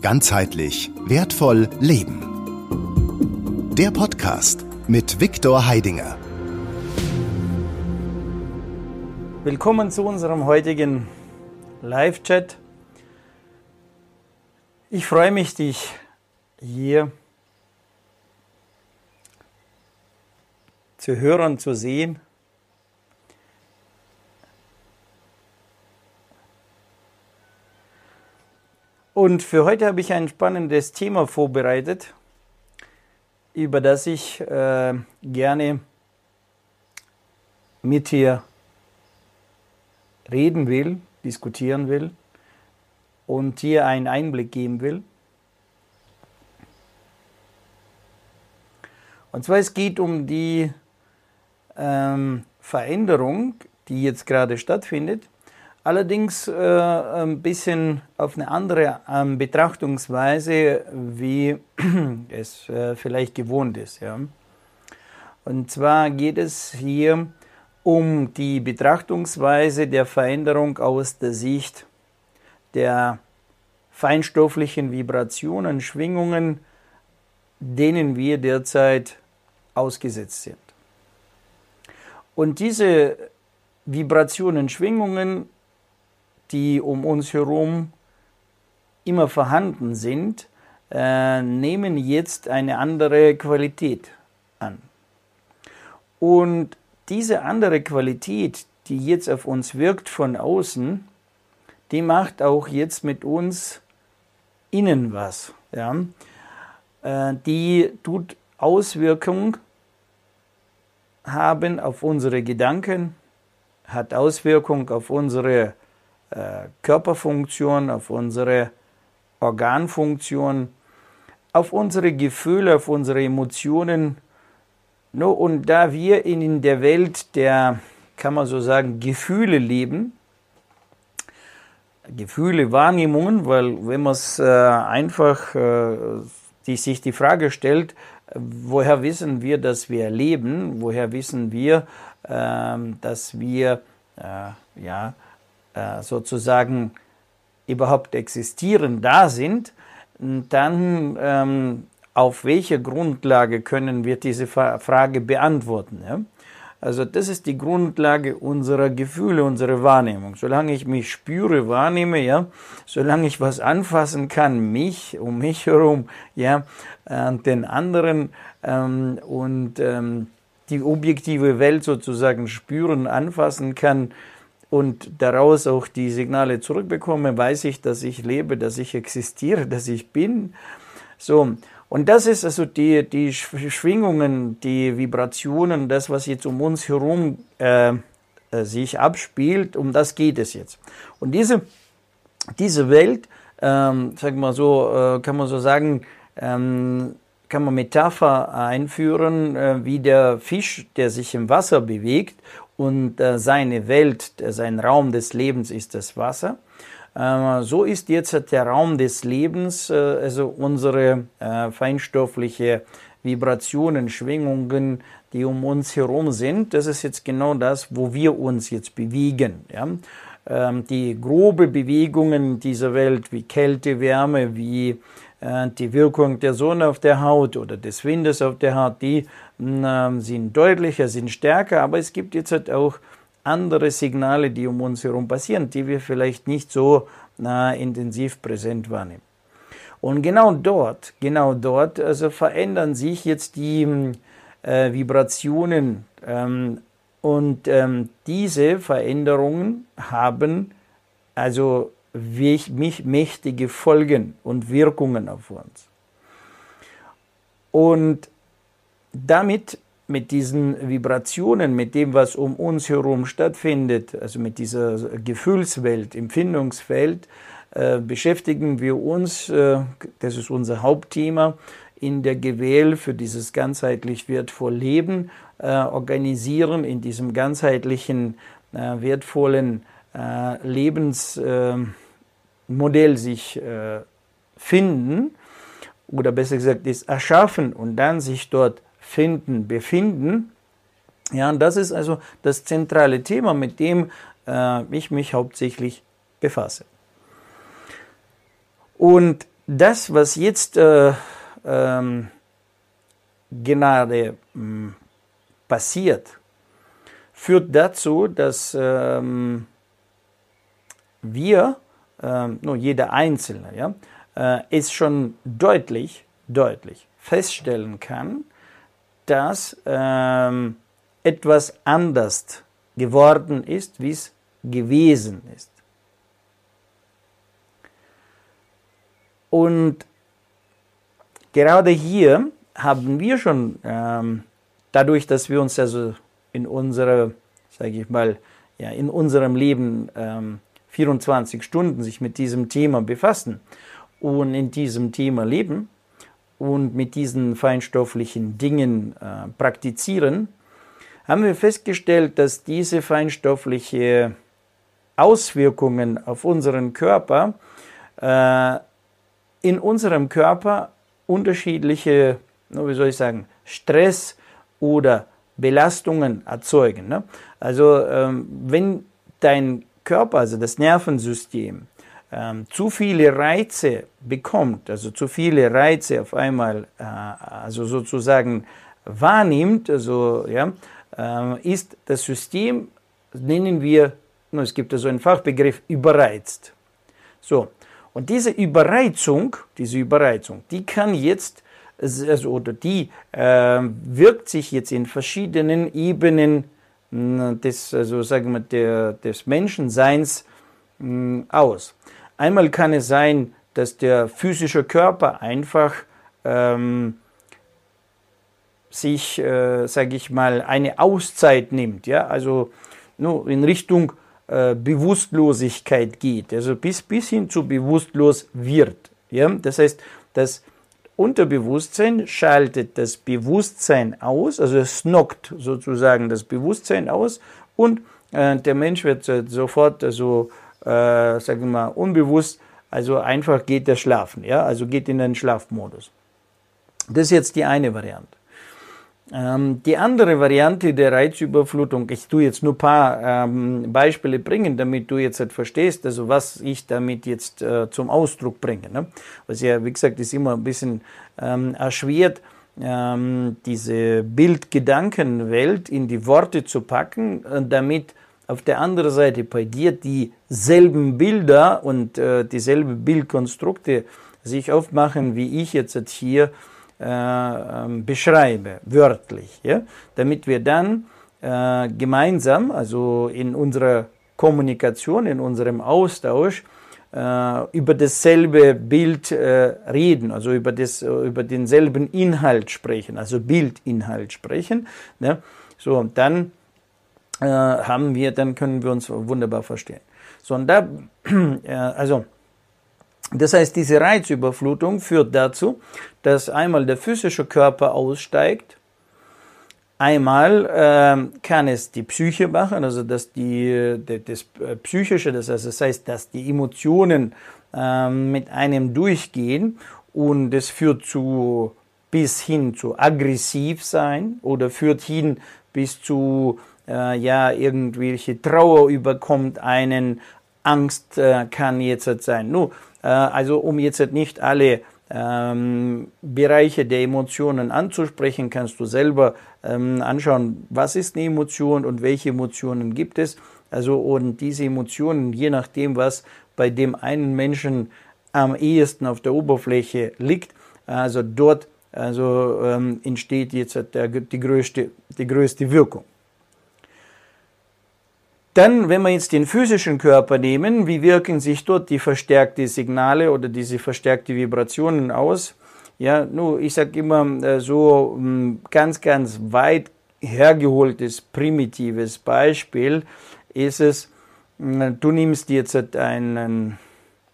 Ganzheitlich wertvoll leben. Der Podcast mit Viktor Heidinger. Willkommen zu unserem heutigen Live-Chat. Ich freue mich, dich hier zu hören, zu sehen. Und für heute habe ich ein spannendes Thema vorbereitet, über das ich äh, gerne mit dir reden will, diskutieren will und dir einen Einblick geben will. Und zwar es geht um die ähm, Veränderung, die jetzt gerade stattfindet Allerdings äh, ein bisschen auf eine andere ähm, Betrachtungsweise, wie es äh, vielleicht gewohnt ist. Ja. Und zwar geht es hier um die Betrachtungsweise der Veränderung aus der Sicht der feinstofflichen Vibrationen, Schwingungen, denen wir derzeit ausgesetzt sind. Und diese Vibrationen, Schwingungen die um uns herum immer vorhanden sind, äh, nehmen jetzt eine andere Qualität an. Und diese andere Qualität, die jetzt auf uns wirkt von außen, die macht auch jetzt mit uns innen was. Ja? Äh, die tut Auswirkung haben auf unsere Gedanken, hat Auswirkung auf unsere Körperfunktion, auf unsere Organfunktion, auf unsere Gefühle, auf unsere Emotionen. No, und da wir in der Welt der, kann man so sagen, Gefühle leben, Gefühle, Wahrnehmungen, weil wenn man es äh, einfach äh, die, sich die Frage stellt, woher wissen wir, dass wir leben, woher wissen wir, äh, dass wir äh, ja, äh, sozusagen überhaupt existieren, da sind, dann ähm, auf welcher Grundlage können wir diese Frage beantworten? Ja? Also das ist die Grundlage unserer Gefühle, unserer Wahrnehmung. Solange ich mich spüre, wahrnehme, ja, solange ich was anfassen kann, mich, um mich herum, ja, äh, den anderen ähm, und ähm, die objektive Welt sozusagen spüren, anfassen kann, und daraus auch die Signale zurückbekomme, weiß ich, dass ich lebe, dass ich existiere, dass ich bin. So. Und das ist also die, die Schwingungen, die Vibrationen, das, was jetzt um uns herum äh, äh, sich abspielt, um das geht es jetzt. Und diese, diese Welt, ähm, sagen wir so, äh, kann man so sagen, ähm, kann man Metapher einführen, äh, wie der Fisch, der sich im Wasser bewegt und äh, seine Welt, sein Raum des Lebens ist das Wasser. Äh, so ist jetzt der Raum des Lebens, äh, also unsere äh, feinstoffliche Vibrationen, Schwingungen, die um uns herum sind. Das ist jetzt genau das, wo wir uns jetzt bewegen. Ja? Ähm, die grobe Bewegungen dieser Welt, wie Kälte, Wärme, wie äh, die Wirkung der Sonne auf der Haut oder des Windes auf der Haut, die äh, sind deutlicher, sind stärker, aber es gibt jetzt halt auch andere Signale, die um uns herum passieren, die wir vielleicht nicht so äh, intensiv präsent wahrnehmen. Und genau dort, genau dort, also verändern sich jetzt die äh, Vibrationen ähm, und ähm, diese Veränderungen haben also mächtige Folgen und Wirkungen auf uns. Und damit, mit diesen Vibrationen, mit dem, was um uns herum stattfindet, also mit dieser Gefühlswelt, Empfindungsfeld, äh, beschäftigen wir uns, äh, das ist unser Hauptthema, in der Gewähl für dieses ganzheitlich wertvolle Leben, äh, organisieren in diesem ganzheitlichen äh, wertvollen äh, Lebensmodell sich äh, finden oder besser gesagt ist erschaffen und dann sich dort finden, befinden. Ja, und das ist also das zentrale Thema, mit dem äh, ich mich hauptsächlich befasse. Und das, was jetzt äh, ähm, gerade hm, passiert, führt dazu, dass ähm, wir, nur jeder Einzelne, ja, äh, es schon deutlich, deutlich feststellen kann, dass ähm, etwas anders geworden ist, wie es gewesen ist. Und gerade hier haben wir schon, ähm, dadurch, dass wir uns also in unserer, sage ich mal, ja, in unserem Leben ähm, 24 Stunden sich mit diesem Thema befassen und in diesem Thema leben und mit diesen feinstofflichen Dingen äh, praktizieren, haben wir festgestellt, dass diese feinstoffliche Auswirkungen auf unseren Körper äh, in unserem Körper unterschiedliche, wie soll ich sagen, Stress oder Belastungen erzeugen. Ne? Also ähm, wenn dein Körper, also das Nervensystem, ähm, zu viele Reize bekommt, also zu viele Reize auf einmal, äh, also sozusagen wahrnimmt, also ja, äh, ist das System, nennen wir, es gibt also einen Fachbegriff, überreizt. So, und diese Überreizung, diese Überreizung, die kann jetzt, also, oder die äh, wirkt sich jetzt in verschiedenen Ebenen des, also sagen wir, der, des Menschenseins mh, aus. Einmal kann es sein, dass der physische Körper einfach ähm, sich, äh, sage ich mal, eine Auszeit nimmt, ja, also nur in Richtung äh, Bewusstlosigkeit geht, also bis, bis hin zu bewusstlos wird. Ja? Das heißt, das Unterbewusstsein schaltet das Bewusstsein aus, also es knockt sozusagen das Bewusstsein aus und äh, der Mensch wird sofort, also äh, sagen wir mal, unbewusst, also einfach geht er schlafen, ja, also geht in den Schlafmodus. Das ist jetzt die eine Variante. Ähm, die andere Variante der Reizüberflutung, ich tue jetzt nur ein paar ähm, Beispiele bringen, damit du jetzt halt verstehst, also was ich damit jetzt äh, zum Ausdruck bringe. Ne? Was ja, wie gesagt, ist immer ein bisschen ähm, erschwert, ähm, diese Bildgedankenwelt in die Worte zu packen, äh, damit auf der anderen Seite bei dir dieselben Bilder und äh, dieselbe Bildkonstrukte sich aufmachen, wie ich jetzt hier äh, ähm, beschreibe, wörtlich, ja? damit wir dann äh, gemeinsam, also in unserer Kommunikation, in unserem Austausch, äh, über dasselbe Bild äh, reden, also über, das, über denselben Inhalt sprechen, also Bildinhalt sprechen. Ne? So, und dann äh, haben wir, dann können wir uns wunderbar verstehen. So, und da, also, das heißt, diese Reizüberflutung führt dazu, dass einmal der physische Körper aussteigt, einmal äh, kann es die Psyche machen, also dass die, das äh, Psychische, das heißt, das heißt, dass die Emotionen äh, mit einem durchgehen und es führt zu bis hin zu aggressiv sein oder führt hin bis zu äh, ja irgendwelche Trauer überkommt einen, Angst äh, kann jetzt sein. Nur äh, also um jetzt nicht alle ähm, Bereiche der Emotionen anzusprechen, kannst du selber ähm, anschauen, was ist eine Emotion und welche Emotionen gibt es. Also und diese Emotionen, je nachdem, was bei dem einen Menschen am ehesten auf der Oberfläche liegt, also dort also ähm, entsteht jetzt der, die, größte, die größte Wirkung. Dann, wenn wir jetzt den physischen Körper nehmen, wie wirken sich dort die verstärkten Signale oder diese verstärkten Vibrationen aus? Ja, nur ich sage immer äh, so ein ganz, ganz weit hergeholtes, primitives Beispiel ist es, du nimmst jetzt einen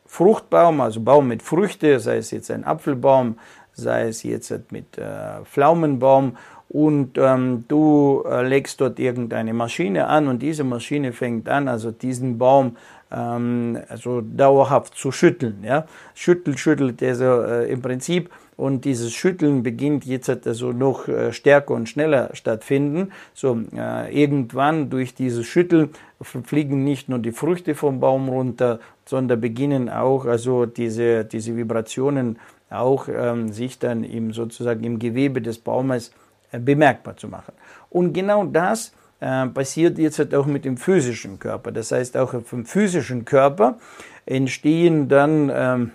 Fruchtbaum, also Baum mit Früchte, sei es jetzt ein Apfelbaum, sei es jetzt mit äh, Pflaumenbaum und ähm, du äh, legst dort irgendeine Maschine an und diese Maschine fängt an, also diesen Baum ähm, also dauerhaft zu schütteln. Ja? Schüttelt, schüttelt also äh, im Prinzip und dieses Schütteln beginnt jetzt also noch äh, stärker und schneller stattfinden. So äh, irgendwann durch dieses Schütteln fliegen nicht nur die Früchte vom Baum runter, sondern beginnen auch also diese, diese Vibrationen auch ähm, sich dann im, sozusagen im Gewebe des Baumes äh, bemerkbar zu machen. Und genau das äh, passiert jetzt halt auch mit dem physischen Körper. Das heißt, auch vom physischen Körper entstehen dann ähm,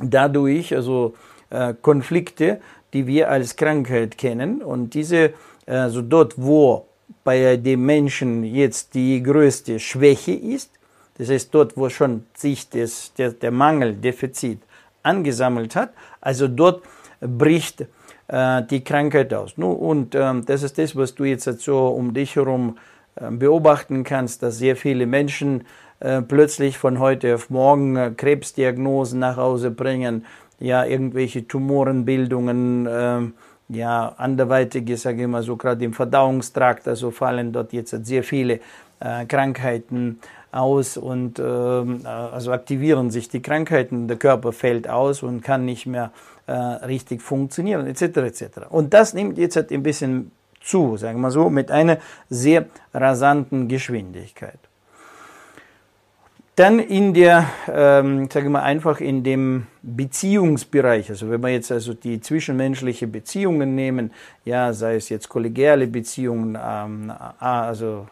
dadurch also äh, Konflikte, die wir als Krankheit kennen. Und diese, also dort, wo bei dem Menschen jetzt die größte Schwäche ist, das heißt dort, wo schon sich das, der, der Mangel, Defizit angesammelt hat, also dort bricht äh, die Krankheit aus. Nu, und ähm, das ist das, was du jetzt so um dich herum äh, beobachten kannst, dass sehr viele Menschen äh, plötzlich von heute auf morgen äh, Krebsdiagnosen nach Hause bringen, ja, irgendwelche Tumorenbildungen, ähm, ja, anderweitige, sage ich mal so, gerade im Verdauungstrakt, also fallen dort jetzt sehr viele äh, Krankheiten aus und ähm, äh, also aktivieren sich die Krankheiten, der Körper fällt aus und kann nicht mehr äh, richtig funktionieren, etc. etc. Und das nimmt jetzt halt ein bisschen zu, sagen wir so, mit einer sehr rasanten Geschwindigkeit. Dann in der, ähm, sage ich mal, einfach in dem Beziehungsbereich, also wenn wir jetzt also die zwischenmenschliche Beziehungen nehmen, ja, sei es jetzt kollegiale Beziehungen, ähm, also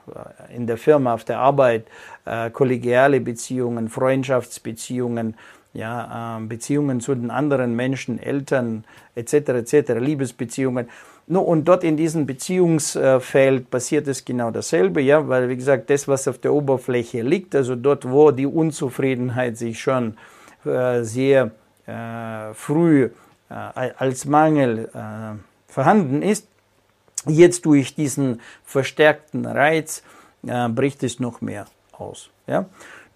äh, in der Firma, auf der Arbeit, äh, kollegiale Beziehungen, Freundschaftsbeziehungen, ja, äh, Beziehungen zu den anderen Menschen, Eltern etc. etc. Liebesbeziehungen. No, und dort in diesem Beziehungsfeld passiert es genau dasselbe, ja, weil wie gesagt, das, was auf der Oberfläche liegt, also dort, wo die Unzufriedenheit sich schon äh, sehr äh, früh äh, als Mangel äh, vorhanden ist, jetzt durch diesen verstärkten Reiz äh, bricht es noch mehr aus. Ja?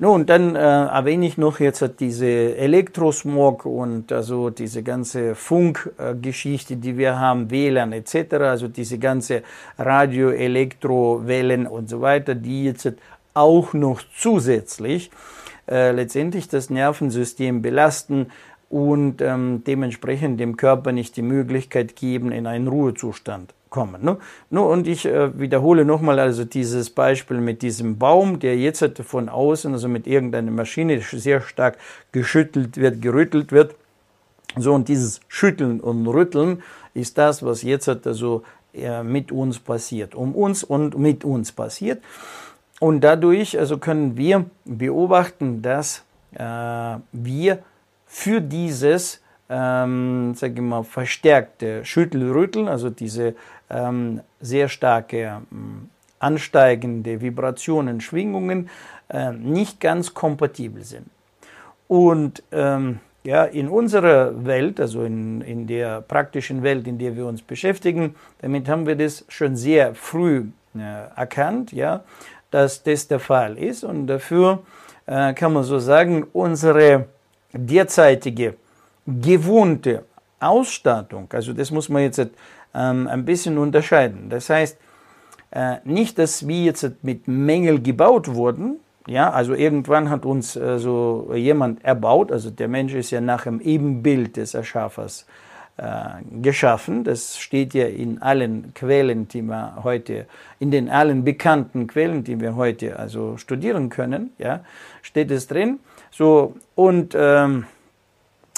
Nun, dann äh, erwähne ich noch jetzt diese Elektrosmog und also diese ganze Funkgeschichte, die wir haben, WLAN etc., also diese ganze Radio, Elektrowellen und so weiter, die jetzt auch noch zusätzlich äh, letztendlich das Nervensystem belasten und ähm, dementsprechend dem Körper nicht die Möglichkeit geben, in einen Ruhezustand kommen. Ne? No, und ich äh, wiederhole nochmal also dieses Beispiel mit diesem Baum, der jetzt halt von außen, also mit irgendeiner Maschine sehr stark geschüttelt wird, gerüttelt wird. So, und dieses Schütteln und Rütteln ist das, was jetzt also äh, mit uns passiert, um uns und mit uns passiert. Und dadurch also können wir beobachten, dass äh, wir für dieses ähm, sage ich mal, verstärkte Schüttelrütteln, also diese sehr starke ähm, ansteigende Vibrationen, Schwingungen äh, nicht ganz kompatibel sind. Und ähm, ja, in unserer Welt, also in, in der praktischen Welt, in der wir uns beschäftigen, damit haben wir das schon sehr früh äh, erkannt, ja, dass das der Fall ist. Und dafür äh, kann man so sagen, unsere derzeitige gewohnte Ausstattung, also das muss man jetzt ähm, ein bisschen unterscheiden. Das heißt, äh, nicht, dass wir jetzt mit Mängel gebaut wurden, ja, also irgendwann hat uns äh, so jemand erbaut, also der Mensch ist ja nach dem Ebenbild des Erschaffers äh, geschaffen. Das steht ja in allen Quellen, die wir heute, in den allen bekannten Quellen, die wir heute also studieren können, ja, steht es drin. So, und ähm,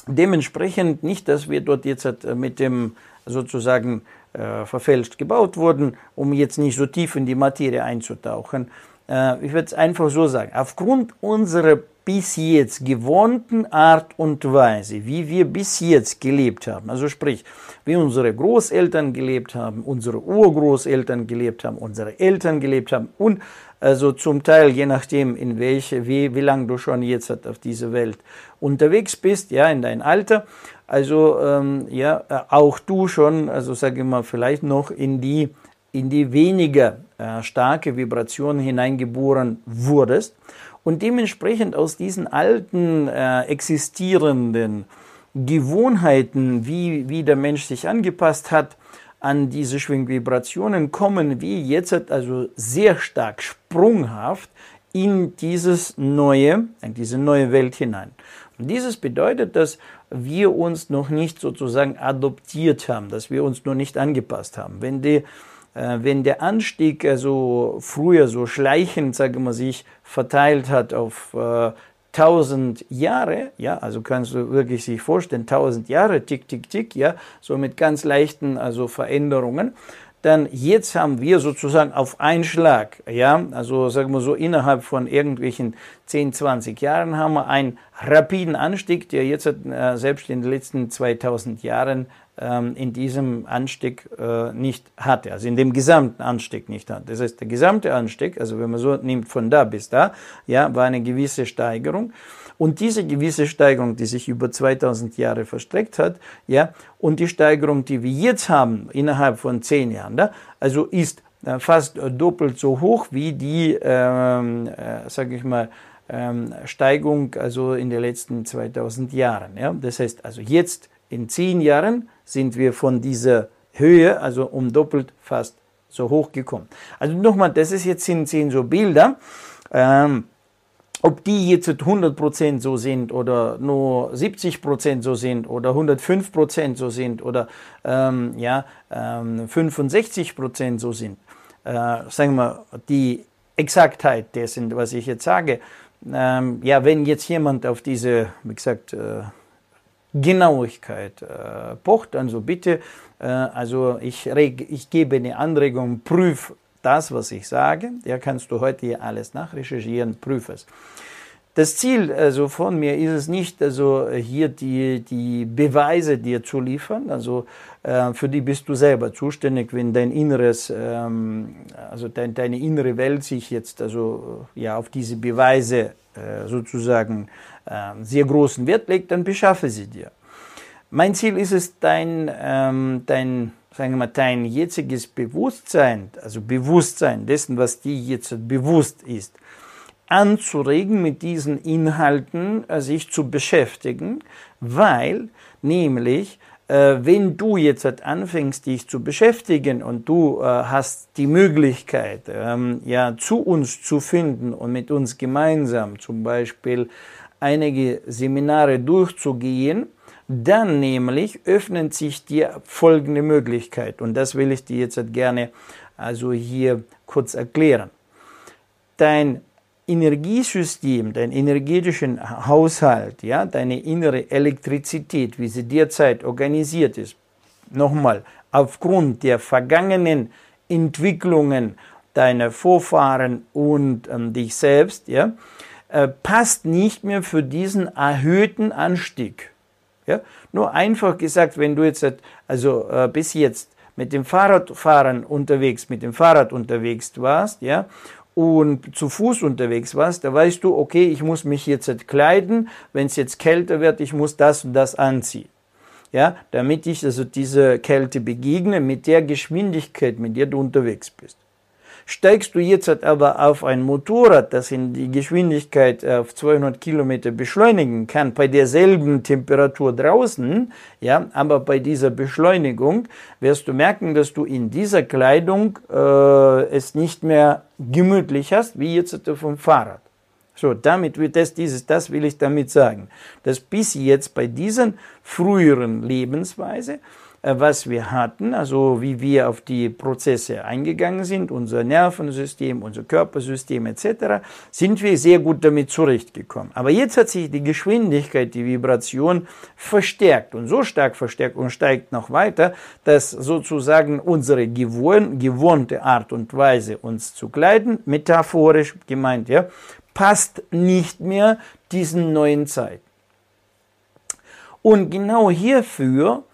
dementsprechend nicht, dass wir dort jetzt äh, mit dem sozusagen äh, verfälscht gebaut wurden, um jetzt nicht so tief in die Materie einzutauchen. Äh, ich würde es einfach so sagen, aufgrund unserer bis jetzt gewohnten Art und Weise, wie wir bis jetzt gelebt haben, also sprich, wie unsere Großeltern gelebt haben, unsere Urgroßeltern gelebt haben, unsere Eltern gelebt haben und also zum Teil, je nachdem, in welche, wie, wie lange du schon jetzt auf dieser Welt unterwegs bist, ja, in dein Alter. Also, ähm, ja, äh, auch du schon, also sage ich mal, vielleicht noch in die, in die weniger äh, starke Vibration hineingeboren wurdest und dementsprechend aus diesen alten äh, existierenden Gewohnheiten, wie, wie der Mensch sich angepasst hat, an diese Schwingvibrationen kommen wir jetzt also sehr stark sprunghaft in dieses neue, in diese neue Welt hinein. Und dieses bedeutet, dass wir uns noch nicht sozusagen adoptiert haben, dass wir uns noch nicht angepasst haben. Wenn, die, äh, wenn der Anstieg also früher so schleichend, sage mal, sich verteilt hat auf äh, 1000 Jahre, ja, also kannst du wirklich sich vorstellen, 1000 Jahre, tick, tick, tick, ja, so mit ganz leichten, also Veränderungen. Dann jetzt haben wir sozusagen auf einen Schlag, ja, also sagen wir so innerhalb von irgendwelchen 10, 20 Jahren haben wir einen rapiden Anstieg, der jetzt äh, selbst in den letzten 2000 Jahren in diesem Anstieg äh, nicht hatte, also in dem gesamten Anstieg nicht hatte. Das heißt, der gesamte Anstieg, also wenn man so nimmt von da bis da, ja, war eine gewisse Steigerung. Und diese gewisse Steigerung, die sich über 2000 Jahre verstreckt hat, ja, und die Steigerung, die wir jetzt haben, innerhalb von zehn Jahren, da, also ist äh, fast doppelt so hoch wie die, ähm, äh, sage ich mal, ähm, Steigung also in den letzten 2000 Jahren. Ja. Das heißt, also jetzt in zehn Jahren sind wir von dieser Höhe, also um doppelt fast so hoch gekommen. Also nochmal, das ist jetzt sind, sind so Bilder. Ähm, ob die jetzt 100% so sind oder nur 70% so sind oder 105% so sind oder ähm, ja, ähm, 65% so sind, äh, sagen wir die Exaktheit dessen, was ich jetzt sage, ähm, ja, wenn jetzt jemand auf diese, wie gesagt, äh, Genauigkeit äh, pocht. Also bitte, äh, also ich, reg, ich gebe eine Anregung, prüf das, was ich sage. Ja, kannst du heute hier alles nachrecherchieren, prüf es. Das Ziel also von mir ist es nicht, also hier die, die Beweise dir zu liefern, also äh, für die bist du selber zuständig, wenn dein inneres, ähm, also dein, deine innere Welt sich jetzt also ja auf diese Beweise äh, sozusagen sehr großen Wert legt, dann beschaffe sie dir. Mein Ziel ist es, dein, ähm, dein, sagen wir mal, dein jetziges Bewusstsein, also Bewusstsein dessen, was dir jetzt bewusst ist, anzuregen, mit diesen Inhalten äh, sich zu beschäftigen, weil nämlich äh, wenn du jetzt anfängst, dich zu beschäftigen und du äh, hast die Möglichkeit, ähm, ja, zu uns zu finden und mit uns gemeinsam zum Beispiel einige Seminare durchzugehen, dann nämlich öffnet sich dir folgende Möglichkeit und das will ich dir jetzt gerne also hier kurz erklären. Dein Energiesystem, dein energetischen Haushalt, ja, deine innere Elektrizität, wie sie derzeit organisiert ist, nochmal, aufgrund der vergangenen Entwicklungen deiner Vorfahren und ähm, dich selbst, ja, äh, passt nicht mehr für diesen erhöhten Anstieg. Ja? Nur einfach gesagt, wenn du jetzt also äh, bis jetzt mit dem Fahrradfahren unterwegs, mit dem Fahrrad unterwegs warst, ja, und zu Fuß unterwegs warst, da weißt du, okay, ich muss mich jetzt kleiden, wenn es jetzt kälter wird, ich muss das und das anziehen. Ja, damit ich also diese Kälte begegne mit der Geschwindigkeit, mit der du unterwegs bist. Steigst du jetzt aber auf ein Motorrad, das in die Geschwindigkeit auf 200 Kilometer beschleunigen kann, bei derselben Temperatur draußen, ja, aber bei dieser Beschleunigung wirst du merken, dass du in dieser Kleidung äh, es nicht mehr gemütlich hast, wie jetzt vom Fahrrad. So, damit wird das, dieses, das will ich damit sagen, dass bis jetzt bei diesen früheren Lebensweise äh, was wir hatten, also wie wir auf die Prozesse eingegangen sind, unser Nervensystem, unser Körpersystem etc., sind wir sehr gut damit zurechtgekommen. Aber jetzt hat sich die Geschwindigkeit, die Vibration verstärkt und so stark verstärkt und steigt noch weiter, dass sozusagen unsere gewohn, gewohnte Art und Weise, uns zu kleiden, metaphorisch gemeint, ja, passt nicht mehr diesen neuen Zeiten. Und genau hierfür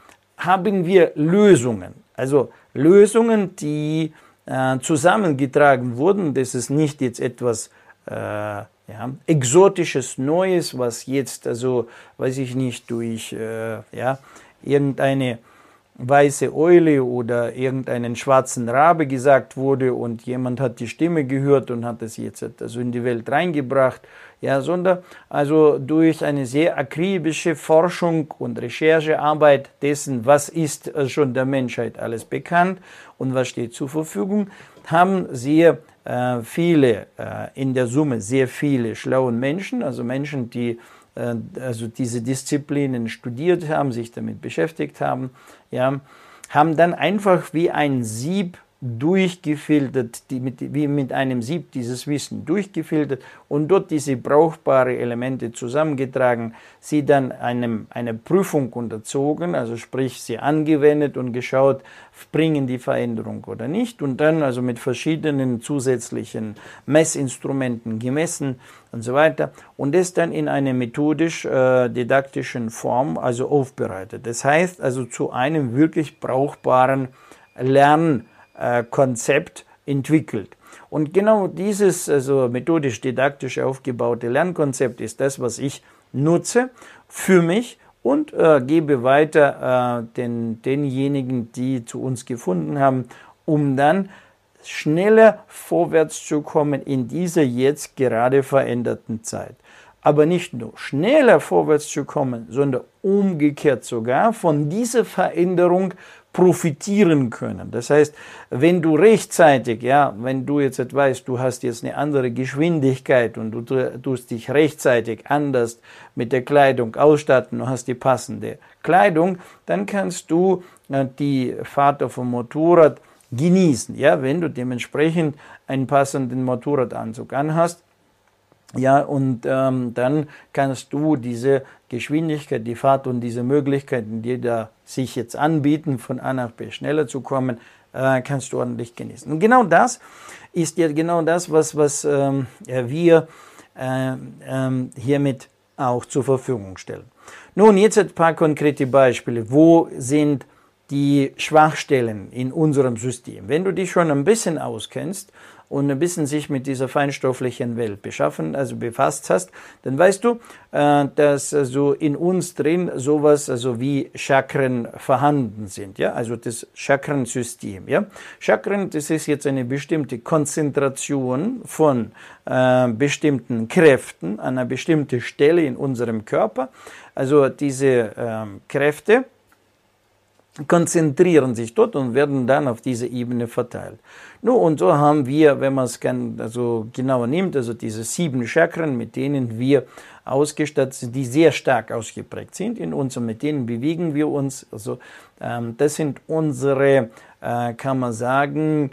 haben wir Lösungen. Also Lösungen, die äh, zusammengetragen wurden. Das ist nicht jetzt etwas äh, ja, exotisches Neues, was jetzt, also weiß ich nicht, durch äh, ja, irgendeine weiße Eule oder irgendeinen schwarzen Rabe gesagt wurde und jemand hat die Stimme gehört und hat es jetzt also in die Welt reingebracht, ja, sondern also durch eine sehr akribische Forschung und Recherchearbeit dessen, was ist schon der Menschheit alles bekannt und was steht zur Verfügung, haben sehr äh, viele, äh, in der Summe sehr viele schlauen Menschen, also Menschen, die äh, also diese Disziplinen studiert haben, sich damit beschäftigt haben, ja, haben dann einfach wie ein Sieb durchgefiltert, die mit, wie mit einem Sieb dieses Wissen durchgefiltert und dort diese brauchbare Elemente zusammengetragen, sie dann einem, einer Prüfung unterzogen, also sprich sie angewendet und geschaut, bringen die Veränderung oder nicht und dann also mit verschiedenen zusätzlichen Messinstrumenten gemessen und so weiter und das dann in einer methodisch äh, didaktischen Form also aufbereitet. Das heißt also zu einem wirklich brauchbaren Lernen äh, Konzept entwickelt. Und genau dieses also methodisch-didaktisch aufgebaute Lernkonzept ist das, was ich nutze für mich und äh, gebe weiter äh, den, denjenigen, die zu uns gefunden haben, um dann schneller vorwärts zu kommen in dieser jetzt gerade veränderten Zeit. Aber nicht nur schneller vorwärts zu kommen, sondern umgekehrt sogar von dieser Veränderung profitieren können. Das heißt, wenn du rechtzeitig, ja, wenn du jetzt weißt, du hast jetzt eine andere Geschwindigkeit und du tust dich rechtzeitig anders mit der Kleidung ausstatten und hast die passende Kleidung, dann kannst du äh, die Fahrt auf dem Motorrad genießen, ja, wenn du dementsprechend einen passenden Motorradanzug anhast ja, und ähm, dann kannst du diese Geschwindigkeit, die Fahrt und diese Möglichkeiten, die da sich jetzt anbieten, von A nach B schneller zu kommen, äh, kannst du ordentlich genießen. Und genau das ist ja genau das, was, was ähm, wir äh, ähm, hiermit auch zur Verfügung stellen. Nun, jetzt ein paar konkrete Beispiele. Wo sind die Schwachstellen in unserem System? Wenn du dich schon ein bisschen auskennst, und ein bisschen sich mit dieser feinstofflichen Welt beschaffen, also befasst hast, dann weißt du, äh, dass also in uns drin sowas also wie Chakren vorhanden sind, ja, also das Chakrensystem, ja. Chakren, das ist jetzt eine bestimmte Konzentration von äh, bestimmten Kräften an einer bestimmten Stelle in unserem Körper. Also diese äh, Kräfte, konzentrieren sich dort und werden dann auf diese Ebene verteilt. Nun, und so haben wir, wenn man es also genauer nimmt, also diese sieben Chakren, mit denen wir ausgestattet sind, die sehr stark ausgeprägt sind in uns und mit denen bewegen wir uns. Also ähm, das sind unsere, äh, kann man sagen,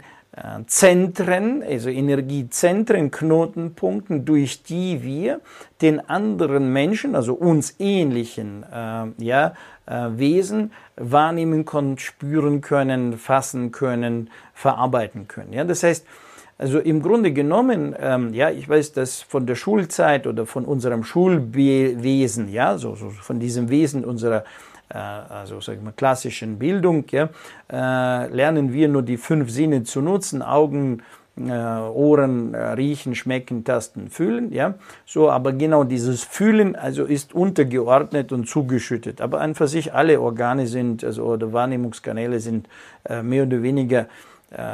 Zentren, also Energiezentren, Knotenpunkten, durch die wir den anderen Menschen, also uns ähnlichen äh, ja, äh, Wesen wahrnehmen können, spüren können, fassen können, verarbeiten können. Ja, das heißt, also im Grunde genommen, ähm, ja, ich weiß, dass von der Schulzeit oder von unserem Schulwesen, ja, so, so von diesem Wesen unserer äh, also sag ich mal, klassischen Bildung, ja, äh, lernen wir nur die fünf Sinne zu nutzen, Augen, äh, Ohren, riechen, schmecken, tasten, fühlen, ja, so, aber genau dieses Fühlen, also ist untergeordnet und zugeschüttet, aber an für sich alle Organe sind, also oder Wahrnehmungskanäle sind mehr oder weniger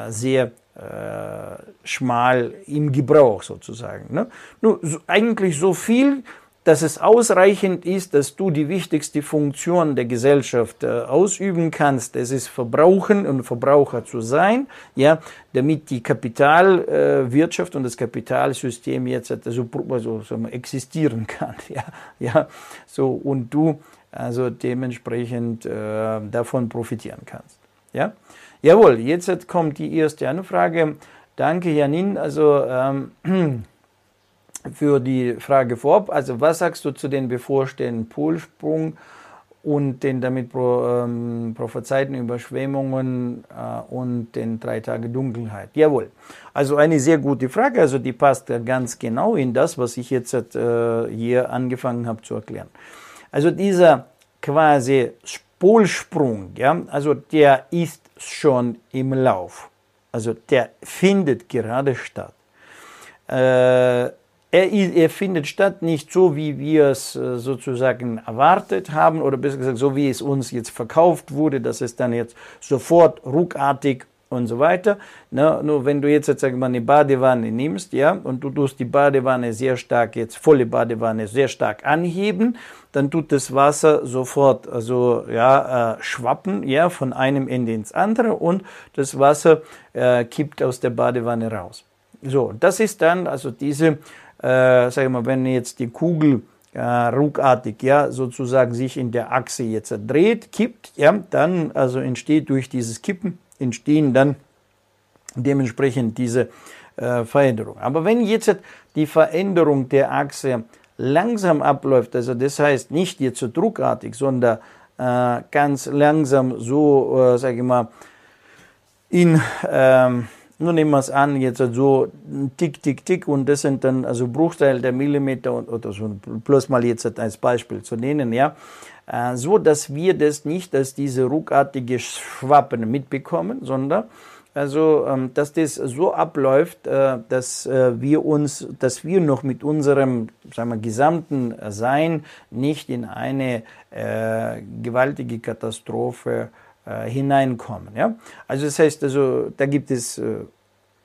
sehr äh, schmal im Gebrauch sozusagen. Ne? Nur so, eigentlich so viel, dass es ausreichend ist, dass du die wichtigste Funktion der Gesellschaft äh, ausüben kannst. Es ist Verbrauchen und Verbraucher zu sein, ja, damit die Kapitalwirtschaft äh, und das Kapitalsystem jetzt also, also so existieren kann, ja, ja, so und du also dementsprechend äh, davon profitieren kannst, ja. Jawohl, jetzt kommt die erste Anfrage. Danke, Janin. Also ähm, für die Frage vorab. Also was sagst du zu den bevorstehenden Polsprung und den damit pro, ähm, prophezeiten Überschwemmungen äh, und den drei Tage Dunkelheit? Jawohl. Also eine sehr gute Frage. Also die passt ganz genau in das, was ich jetzt äh, hier angefangen habe zu erklären. Also dieser quasi Polsprung, ja, also der ist schon im Lauf. Also der findet gerade statt. Äh, er, er, findet statt nicht so, wie wir es äh, sozusagen erwartet haben oder besser gesagt so, wie es uns jetzt verkauft wurde, dass es dann jetzt sofort ruckartig und so weiter. Na, nur wenn du jetzt, sagen wir mal, eine Badewanne nimmst, ja, und du tust die Badewanne sehr stark, jetzt volle Badewanne sehr stark anheben, dann tut das Wasser sofort, also ja, äh, schwappen, ja, von einem Ende ins andere und das Wasser äh, kippt aus der Badewanne raus. So, das ist dann also diese äh, sag ich mal, wenn jetzt die Kugel äh, ruckartig, ja, sozusagen sich in der Achse jetzt dreht, kippt, ja, dann also entsteht durch dieses Kippen, entstehen dann dementsprechend diese äh, Veränderung. Aber wenn jetzt die Veränderung der Achse langsam abläuft, also das heißt nicht jetzt so druckartig, sondern äh, ganz langsam so, äh, sage ich mal, in, ähm, nun nehmen wir es an, jetzt so tick, tick, tick und das sind dann also Bruchteil der Millimeter und, oder so, bloß mal jetzt als Beispiel zu nennen, ja, äh, so dass wir das nicht als diese ruckartige Schwappen mitbekommen, sondern also, ähm, dass das so abläuft, äh, dass äh, wir uns, dass wir noch mit unserem, sagen wir, gesamten Sein nicht in eine äh, gewaltige Katastrophe äh, hineinkommen. Ja? Also das heißt, also da gibt es äh,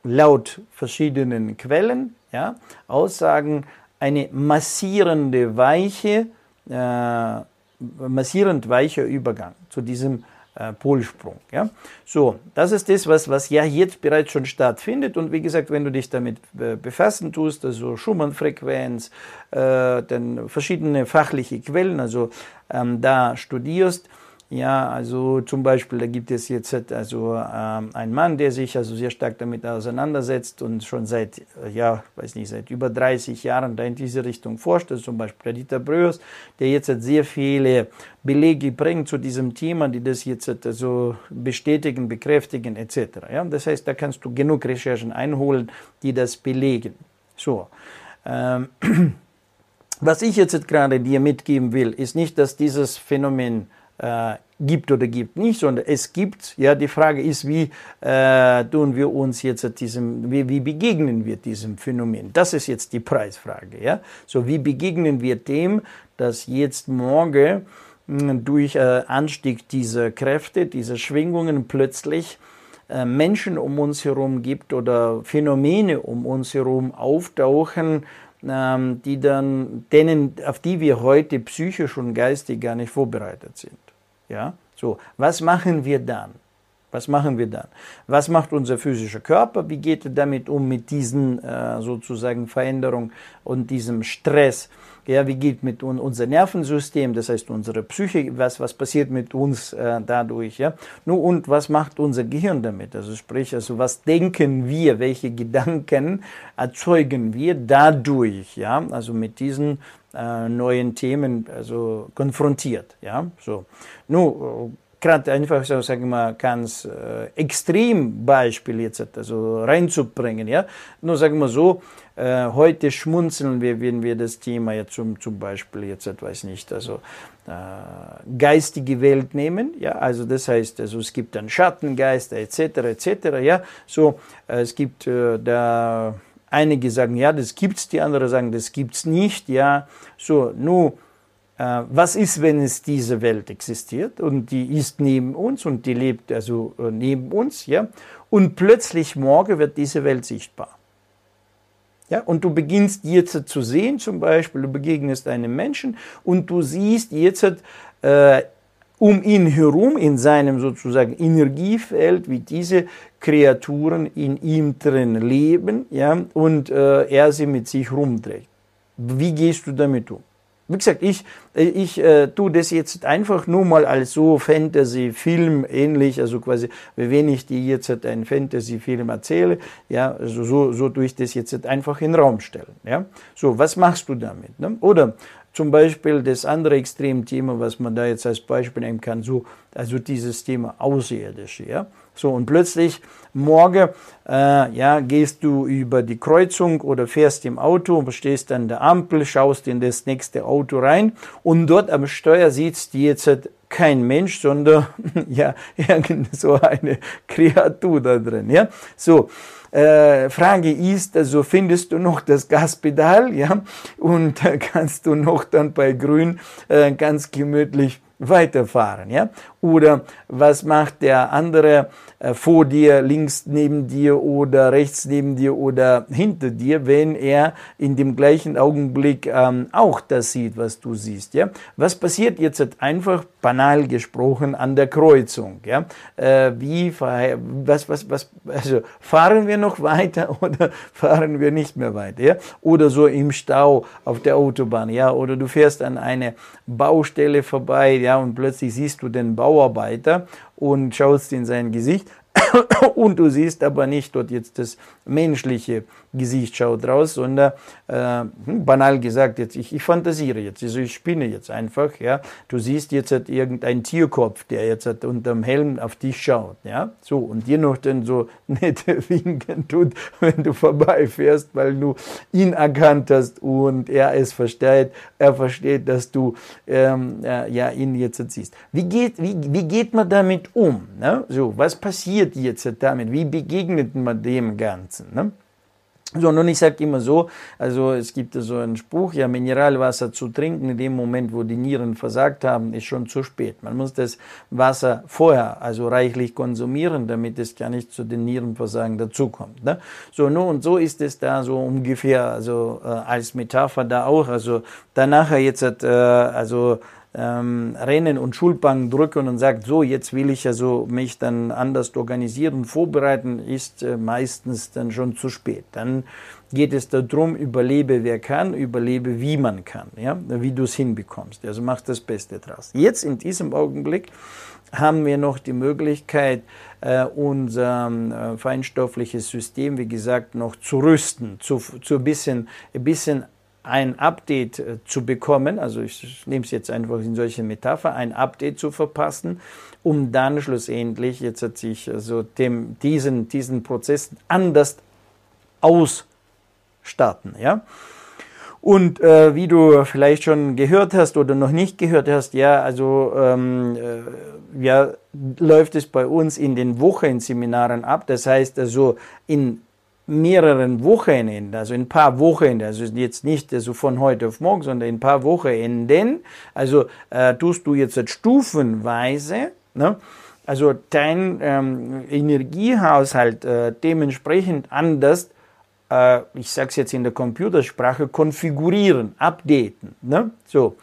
laut verschiedenen Quellen ja, Aussagen eine massierende weiche, äh, massierend weicher Übergang zu diesem äh, Polsprung. Ja? So, das ist das, was, was ja jetzt bereits schon stattfindet. Und wie gesagt, wenn du dich damit äh, befassen tust, also Schumann-Frequenz, äh, dann verschiedene fachliche Quellen, also ähm, da studierst, ja, also zum Beispiel, da gibt es jetzt also ähm, einen Mann, der sich also sehr stark damit auseinandersetzt und schon seit, äh, ja, weiß nicht, seit über 30 Jahren da in diese Richtung forscht. Also zum Beispiel Dieter Bröers, der jetzt sehr viele Belege bringt zu diesem Thema, die das jetzt also bestätigen, bekräftigen etc. Ja, das heißt, da kannst du genug Recherchen einholen, die das belegen. So. Ähm, was ich jetzt gerade dir mitgeben will, ist nicht, dass dieses Phänomen äh, gibt oder gibt nicht, sondern es gibt. Ja, die Frage ist, wie äh, tun wir uns jetzt diesem, wie, wie begegnen wir diesem Phänomen? Das ist jetzt die Preisfrage. Ja, so wie begegnen wir dem, dass jetzt morgen hm, durch äh, Anstieg dieser Kräfte, dieser Schwingungen plötzlich äh, Menschen um uns herum gibt oder Phänomene um uns herum auftauchen, ähm, die dann, denen, auf die wir heute psychisch und geistig gar nicht vorbereitet sind. Ja, so. Was machen wir dann? Was machen wir dann? Was macht unser physischer Körper? Wie geht er damit um mit diesen äh, sozusagen Veränderungen und diesem Stress? Ja, wie geht mit un unser Nervensystem, das heißt unsere Psyche, was, was passiert mit uns äh, dadurch? Ja? Nun, und was macht unser Gehirn damit? Also sprich, also was denken wir, welche Gedanken erzeugen wir dadurch? Ja, also mit diesen äh, neuen Themen also konfrontiert. Ja, so. Nun, gerade einfach so, sagen wir mal, ganz äh, extrem Beispiel jetzt also reinzubringen. Ja, nur sagen wir so, äh, heute schmunzeln wir, wenn wir das Thema jetzt zum, zum Beispiel jetzt, weiß nicht, also äh, geistige Welt nehmen. Ja, also das heißt, also es gibt dann Schattengeister etc. etc. Ja, so äh, es gibt äh, da Einige sagen, ja, das gibt's, die anderen sagen, das gibt's nicht. Ja, so, nun, äh, was ist, wenn es diese Welt existiert und die ist neben uns und die lebt also äh, neben uns, ja, und plötzlich morgen wird diese Welt sichtbar. Ja, und du beginnst jetzt zu sehen, zum Beispiel, du begegnest einem Menschen und du siehst jetzt äh, um ihn herum, in seinem sozusagen Energiefeld, wie diese Kreaturen in ihm drin leben, ja, und äh, er sie mit sich rumträgt. Wie gehst du damit um? Wie gesagt, ich, ich äh, tue das jetzt einfach nur mal als so Fantasy-Film ähnlich, also quasi, wenn ich dir jetzt einen Fantasy-Film erzähle, ja, also so, so tue ich das jetzt einfach in den Raum stellen, ja. So, was machst du damit? Ne? Oder zum Beispiel das andere Extremthema, was man da jetzt als Beispiel nehmen kann, so, also dieses Thema Außerirdische, ja. So, und plötzlich morgen, äh, ja, gehst du über die Kreuzung oder fährst im Auto, stehst an der Ampel, schaust in das nächste Auto rein und dort am Steuer sitzt jetzt kein Mensch, sondern, ja, irgend so eine Kreatur da drin, ja. So, äh, Frage ist, also findest du noch das Gaspedal, ja, und kannst du noch dann bei Grün äh, ganz gemütlich weiterfahren, ja? Oder was macht der andere äh, vor dir, links neben dir oder rechts neben dir oder hinter dir, wenn er in dem gleichen Augenblick ähm, auch das sieht, was du siehst, ja? Was passiert jetzt einfach banal gesprochen an der Kreuzung, ja? Äh, wie was was was also fahren wir noch weiter oder fahren wir nicht mehr weiter, ja? Oder so im Stau auf der Autobahn, ja? Oder du fährst an eine Baustelle vorbei, ja? Und plötzlich siehst du den Bauarbeiter und schaust in sein Gesicht. Und du siehst aber nicht dort jetzt das menschliche Gesicht schaut raus, sondern äh, hm, banal gesagt, jetzt ich, ich fantasiere jetzt, also ich spinne jetzt einfach, ja. Du siehst jetzt halt irgendein Tierkopf, der jetzt halt unterm Helm auf dich schaut, ja. So, und dir noch dann so nette Winken tut, wenn du vorbeifährst, weil du ihn erkannt hast und er es versteht, er versteht, dass du ähm, äh, ja ihn jetzt halt siehst. Wie geht, wie, wie geht man damit um? Ne? So, was passiert jetzt damit? Wie begegnet man dem Ganzen? Ne? So, nun, ich sage immer so, also es gibt so einen Spruch, ja, Mineralwasser zu trinken in dem Moment, wo die Nieren versagt haben, ist schon zu spät. Man muss das Wasser vorher, also reichlich konsumieren, damit es gar nicht zu den Nierenversagen dazukommt. Ne? So, nun, und so ist es da so ungefähr, also äh, als Metapher da auch, also danach jetzt, äh, also ähm, rennen und Schulbank drücken und sagt, so, jetzt will ich also mich dann anders organisieren, vorbereiten, ist äh, meistens dann schon zu spät. Dann geht es darum, überlebe wer kann, überlebe wie man kann, ja, wie du es hinbekommst. Also mach das Beste draus. Jetzt in diesem Augenblick haben wir noch die Möglichkeit, äh, unser äh, feinstoffliches System, wie gesagt, noch zu rüsten, zu, zu ein bisschen, ein bisschen ein Update äh, zu bekommen, also ich nehme es jetzt einfach in solche Metapher, ein Update zu verpassen, um dann schlussendlich jetzt hat sich also dem, diesen, diesen Prozess anders ausstarten. Ja? Und äh, wie du vielleicht schon gehört hast oder noch nicht gehört hast, ja, also ähm, äh, ja, läuft es bei uns in den Wochenseminaren ab. Das heißt also in mehreren Wochenenden, also in ein paar Wochenenden, also jetzt nicht so von heute auf morgen, sondern in ein paar Wochenenden, also äh, tust du jetzt stufenweise, ne, also dein ähm, Energiehaushalt äh, dementsprechend anders, äh, ich sage es jetzt in der Computersprache, konfigurieren, updaten. Ne? So.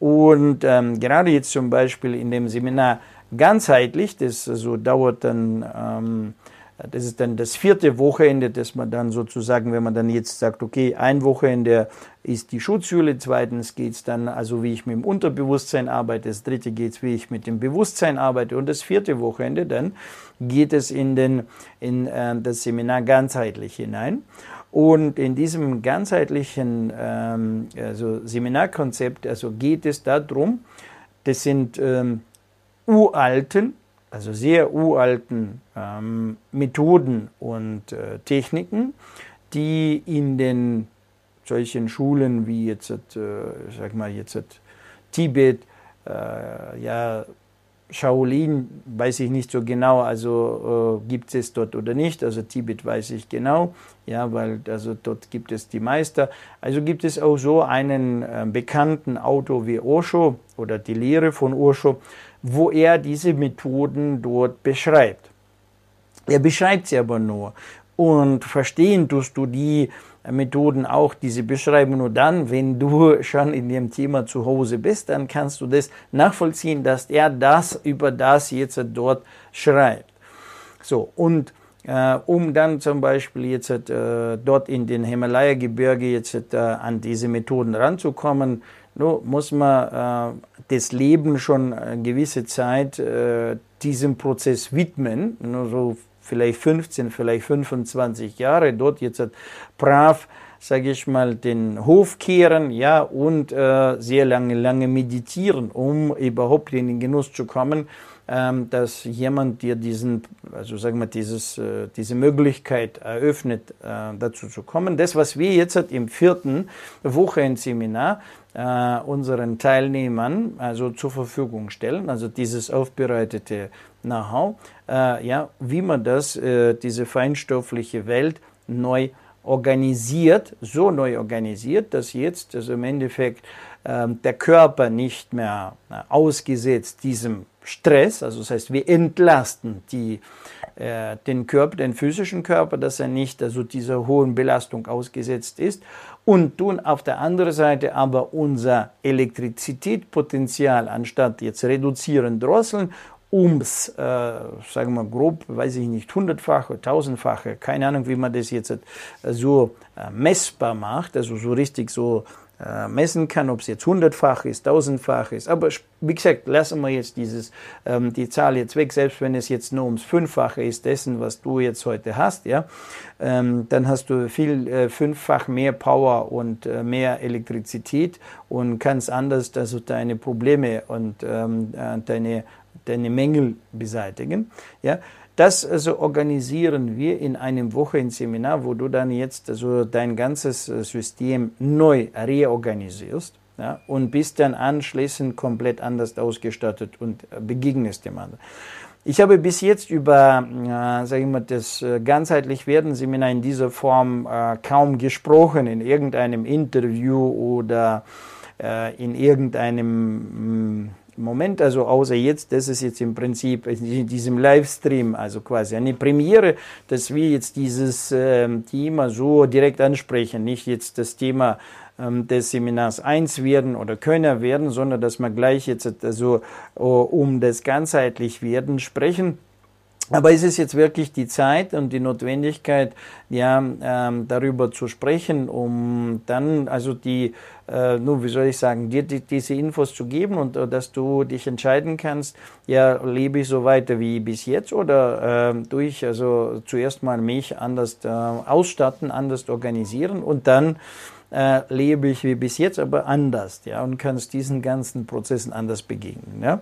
Und ähm, gerade jetzt zum Beispiel in dem Seminar ganzheitlich, das also dauert dann ähm, das ist dann das vierte Wochenende, das man dann sozusagen, wenn man dann jetzt sagt, okay, ein Wochenende ist die Schutzhülle, zweitens geht es dann, also wie ich mit dem Unterbewusstsein arbeite, das dritte geht es, wie ich mit dem Bewusstsein arbeite und das vierte Wochenende dann geht es in, den, in äh, das Seminar ganzheitlich hinein. Und in diesem ganzheitlichen ähm, also Seminarkonzept also geht es darum, das sind ähm, uralten also sehr uralten ähm, Methoden und äh, Techniken, die in den solchen Schulen wie jetzt, äh, sag mal jetzt Tibet, äh, ja Shaolin weiß ich nicht so genau, also äh, gibt es dort oder nicht. Also Tibet weiß ich genau, ja, weil also dort gibt es die Meister. Also gibt es auch so einen äh, bekannten Autor wie Osho oder die Lehre von Osho, wo er diese Methoden dort beschreibt. Er beschreibt sie aber nur. Und verstehen tust du die Methoden auch, diese Beschreibung nur dann, wenn du schon in dem Thema zu Hause bist, dann kannst du das nachvollziehen, dass er das über das jetzt dort schreibt. So, und äh, um dann zum Beispiel jetzt äh, dort in den Himalaya-Gebirge jetzt äh, an diese Methoden ranzukommen, no, muss man äh, das Leben schon eine gewisse Zeit äh, diesem Prozess widmen, nur so vielleicht 15, vielleicht 25 Jahre. Dort jetzt hat brav, sage ich mal, den Hof kehren, ja, und äh, sehr lange, lange meditieren, um überhaupt in den Genuss zu kommen, dass jemand dir diesen, also sagen wir, dieses, äh, diese Möglichkeit eröffnet, äh, dazu zu kommen. Das, was wir jetzt im vierten Wochenendseminar äh, unseren Teilnehmern also zur Verfügung stellen, also dieses aufbereitete Know-how, ja, wie man das, diese feinstoffliche Welt neu organisiert, so neu organisiert, dass jetzt also im Endeffekt äh, der Körper nicht mehr ausgesetzt diesem Stress, also das heißt, wir entlasten die, äh, den Körper, den physischen Körper, dass er nicht also dieser hohen Belastung ausgesetzt ist. Und tun auf der anderen Seite aber unser Elektrizitätspotenzial anstatt jetzt reduzieren, drosseln, ums, äh, sagen wir grob, weiß ich nicht, hundertfache, tausendfache, keine Ahnung, wie man das jetzt äh, so äh, messbar macht, also so richtig so messen kann, ob es jetzt hundertfach ist, tausendfach ist, aber wie gesagt, lassen wir jetzt dieses, ähm, die Zahl jetzt weg, selbst wenn es jetzt nur ums Fünffache ist dessen, was du jetzt heute hast, ja, ähm, dann hast du viel äh, fünffach mehr Power und äh, mehr Elektrizität und kannst anders also deine Probleme und ähm, äh, deine, deine Mängel beseitigen, ja. Das also organisieren wir in einem Wochenseminar, wo du dann jetzt also dein ganzes äh, System neu reorganisierst ja, und bist dann anschließend komplett anders ausgestattet und äh, begegnest dem anderen. Ich habe bis jetzt über, äh, sage ich mal, das äh, ganzheitlich werden Seminar in dieser Form äh, kaum gesprochen in irgendeinem Interview oder äh, in irgendeinem mm, Moment, also außer jetzt, das ist jetzt im Prinzip in diesem Livestream, also quasi eine Premiere, dass wir jetzt dieses äh, Thema so direkt ansprechen, nicht jetzt das Thema ähm, des Seminars 1 werden oder Könner werden, sondern dass wir gleich jetzt also um das ganzheitlich werden sprechen. Aber es ist jetzt wirklich die Zeit und die Notwendigkeit, ja, ähm, darüber zu sprechen, um dann also die, äh, nun, wie soll ich sagen, dir die, diese Infos zu geben und uh, dass du dich entscheiden kannst, ja, lebe ich so weiter wie bis jetzt oder äh, durch also zuerst mal mich anders äh, ausstatten, anders organisieren und dann äh, lebe ich wie bis jetzt, aber anders, ja, und kannst diesen ganzen Prozessen anders begegnen, ja.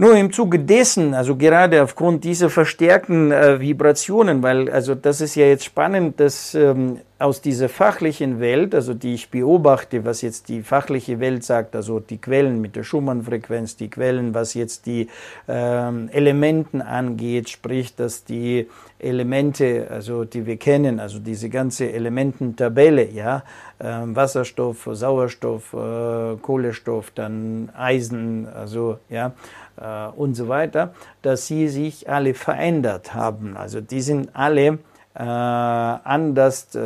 Nur im Zuge dessen, also gerade aufgrund dieser verstärkten äh, Vibrationen, weil also das ist ja jetzt spannend, dass ähm, aus dieser fachlichen Welt, also die ich beobachte, was jetzt die fachliche Welt sagt, also die Quellen mit der Schumann-Frequenz, die Quellen, was jetzt die ähm, Elementen angeht, sprich, dass die Elemente, also die wir kennen, also diese ganze Elemententabelle, ja, äh, Wasserstoff, Sauerstoff, äh, Kohlenstoff, dann Eisen, also ja, und so weiter, dass sie sich alle verändert haben. Also die sind alle äh, anders äh,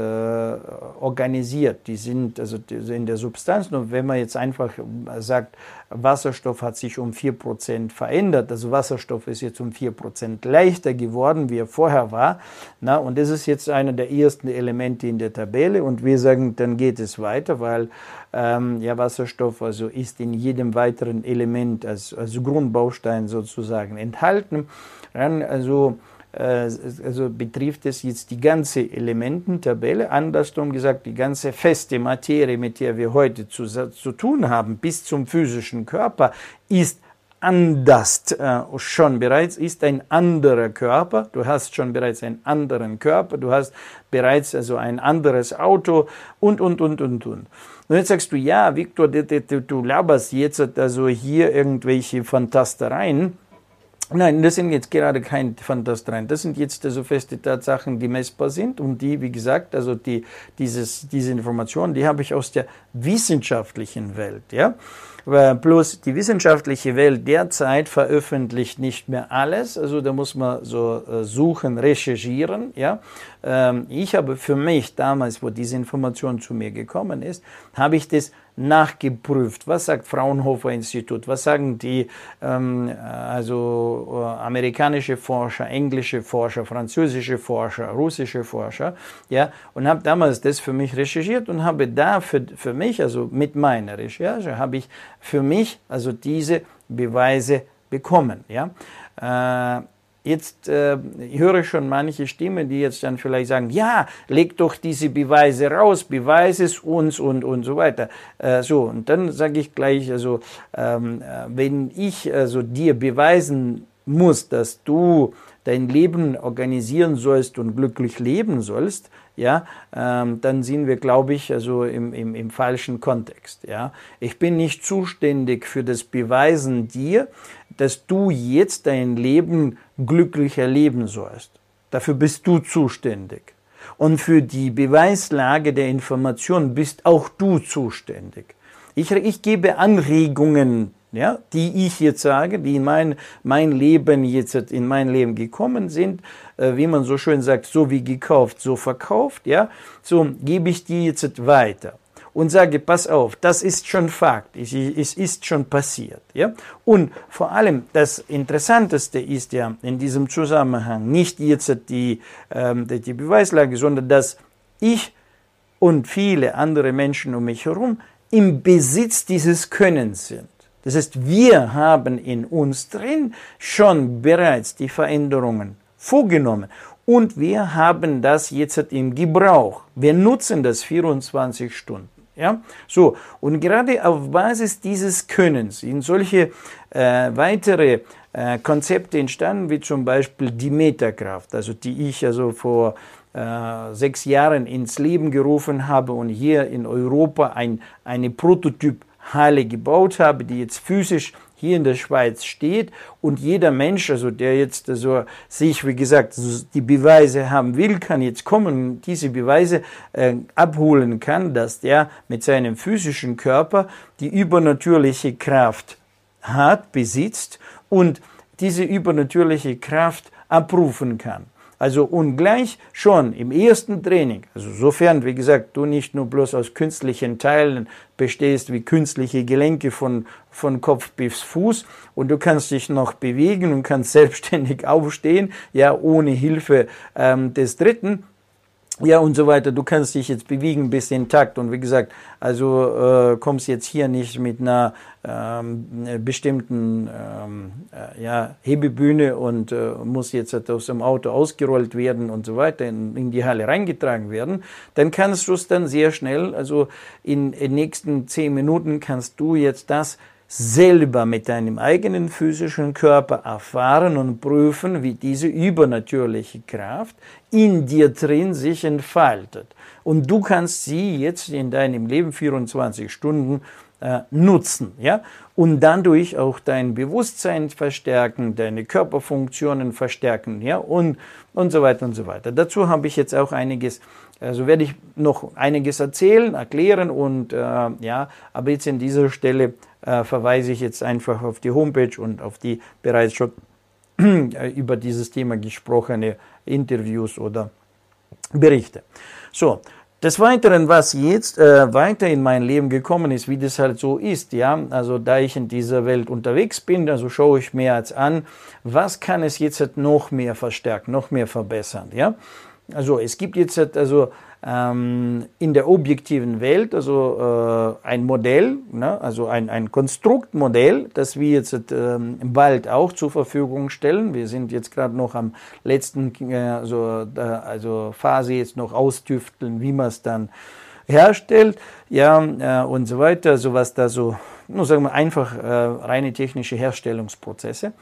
organisiert. Die sind also in der Substanz. Und wenn man jetzt einfach sagt, Wasserstoff hat sich um 4% verändert, also Wasserstoff ist jetzt um 4% leichter geworden, wie er vorher war. Na, und das ist jetzt einer der ersten Elemente in der Tabelle. Und wir sagen, dann geht es weiter, weil ähm, ja, Wasserstoff also ist in jedem weiteren Element als, als Grundbaustein sozusagen enthalten. Dann also äh, also betrifft es jetzt die ganze Elemententabelle, andersrum gesagt, die ganze feste Materie, mit der wir heute zu, zu tun haben, bis zum physischen Körper, ist anders äh, schon bereits, ist ein anderer Körper. Du hast schon bereits einen anderen Körper, du hast bereits also ein anderes Auto und, und, und, und, und. Und jetzt sagst du, ja, Viktor, du, du, du laberst jetzt also hier irgendwelche Fantastereien. Nein, das sind jetzt gerade kein Fantastereien. Das sind jetzt also feste Tatsachen, die messbar sind und die, wie gesagt, also die, dieses, diese Informationen, die habe ich aus der wissenschaftlichen Welt, ja. Bloß die wissenschaftliche Welt derzeit veröffentlicht nicht mehr alles, also da muss man so äh, suchen, recherchieren, ja. Ähm, ich habe für mich damals, wo diese Information zu mir gekommen ist, habe ich das nachgeprüft. Was sagt Fraunhofer Institut? Was sagen die ähm, also äh, amerikanische Forscher, englische Forscher, französische Forscher, russische Forscher? Ja, und habe damals das für mich recherchiert und habe da für, für mich, also mit meiner Recherche, habe ich für mich also diese Beweise bekommen. Ja. Äh, Jetzt äh, höre ich schon manche Stimmen, die jetzt dann vielleicht sagen, ja, leg doch diese Beweise raus, beweise es uns und, und so weiter. Äh, so, und dann sage ich gleich, also, ähm, äh, wenn ich also dir beweisen muss, dass du dein Leben organisieren sollst und glücklich leben sollst, ja, ähm, dann sind wir, glaube ich, also im, im, im falschen Kontext. Ja. Ich bin nicht zuständig für das Beweisen dir, dass du jetzt dein Leben glücklich erleben sollst. Dafür bist du zuständig. Und für die Beweislage der Information bist auch du zuständig. Ich, ich gebe Anregungen, ja, die ich jetzt sage, die in mein, mein Leben jetzt in mein Leben gekommen sind, äh, wie man so schön sagt, so wie gekauft, so verkauft, ja, so gebe ich die jetzt weiter und sage, pass auf, das ist schon Fakt, es ist schon passiert. Ja? Und vor allem das Interessanteste ist ja in diesem Zusammenhang nicht jetzt die, ähm, die Beweislage, sondern dass ich und viele andere Menschen um mich herum im Besitz dieses Könnens sind. Das heißt, wir haben in uns drin schon bereits die Veränderungen vorgenommen. Und wir haben das jetzt im Gebrauch. Wir nutzen das 24 Stunden. Ja, so. Und gerade auf Basis dieses Könnens sind solche äh, weitere äh, Konzepte entstanden, wie zum Beispiel die Metakraft, also die ich also vor äh, sechs Jahren ins Leben gerufen habe und hier in Europa ein, eine Prototyp-Halle gebaut habe, die jetzt physisch hier in der Schweiz steht und jeder Mensch, also der jetzt also sich, wie gesagt, die Beweise haben will, kann jetzt kommen und diese Beweise äh, abholen kann, dass der mit seinem physischen Körper die übernatürliche Kraft hat, besitzt und diese übernatürliche Kraft abrufen kann. Also und gleich schon im ersten Training, also sofern, wie gesagt, du nicht nur bloß aus künstlichen Teilen bestehst, wie künstliche Gelenke von, von Kopf bis Fuß und du kannst dich noch bewegen und kannst selbstständig aufstehen, ja, ohne Hilfe ähm, des Dritten, ja und so weiter. Du kannst dich jetzt bewegen bis in Takt und wie gesagt, also äh, kommst jetzt hier nicht mit einer ähm, bestimmten ähm, äh, ja, Hebebühne und äh, muss jetzt aus dem Auto ausgerollt werden und so weiter in, in die Halle reingetragen werden, dann kannst du es dann sehr schnell, also in den nächsten zehn Minuten kannst du jetzt das selber mit deinem eigenen physischen Körper erfahren und prüfen, wie diese übernatürliche Kraft in dir drin sich entfaltet. Und du kannst sie jetzt in deinem Leben 24 Stunden äh, nutzen, ja, und dadurch auch dein Bewusstsein verstärken, deine Körperfunktionen verstärken, ja, und, und so weiter und so weiter. Dazu habe ich jetzt auch einiges also werde ich noch einiges erzählen, erklären und äh, ja, aber jetzt in dieser Stelle äh, verweise ich jetzt einfach auf die Homepage und auf die bereits schon über dieses Thema gesprochene Interviews oder Berichte. So, des Weiteren, was jetzt äh, weiter in mein Leben gekommen ist, wie das halt so ist, ja, also da ich in dieser Welt unterwegs bin, also schaue ich mir jetzt an, was kann es jetzt noch mehr verstärken, noch mehr verbessern, ja. Also es gibt jetzt also ähm, in der objektiven Welt, also äh, ein Modell, ne, also ein, ein Konstruktmodell, das wir jetzt ähm, bald auch zur Verfügung stellen. Wir sind jetzt gerade noch am letzten äh, also, äh, also Phase jetzt noch austüfteln, wie man es dann herstellt, ja, äh, und so weiter, so was da so, nur sagen wir einfach äh, reine technische Herstellungsprozesse.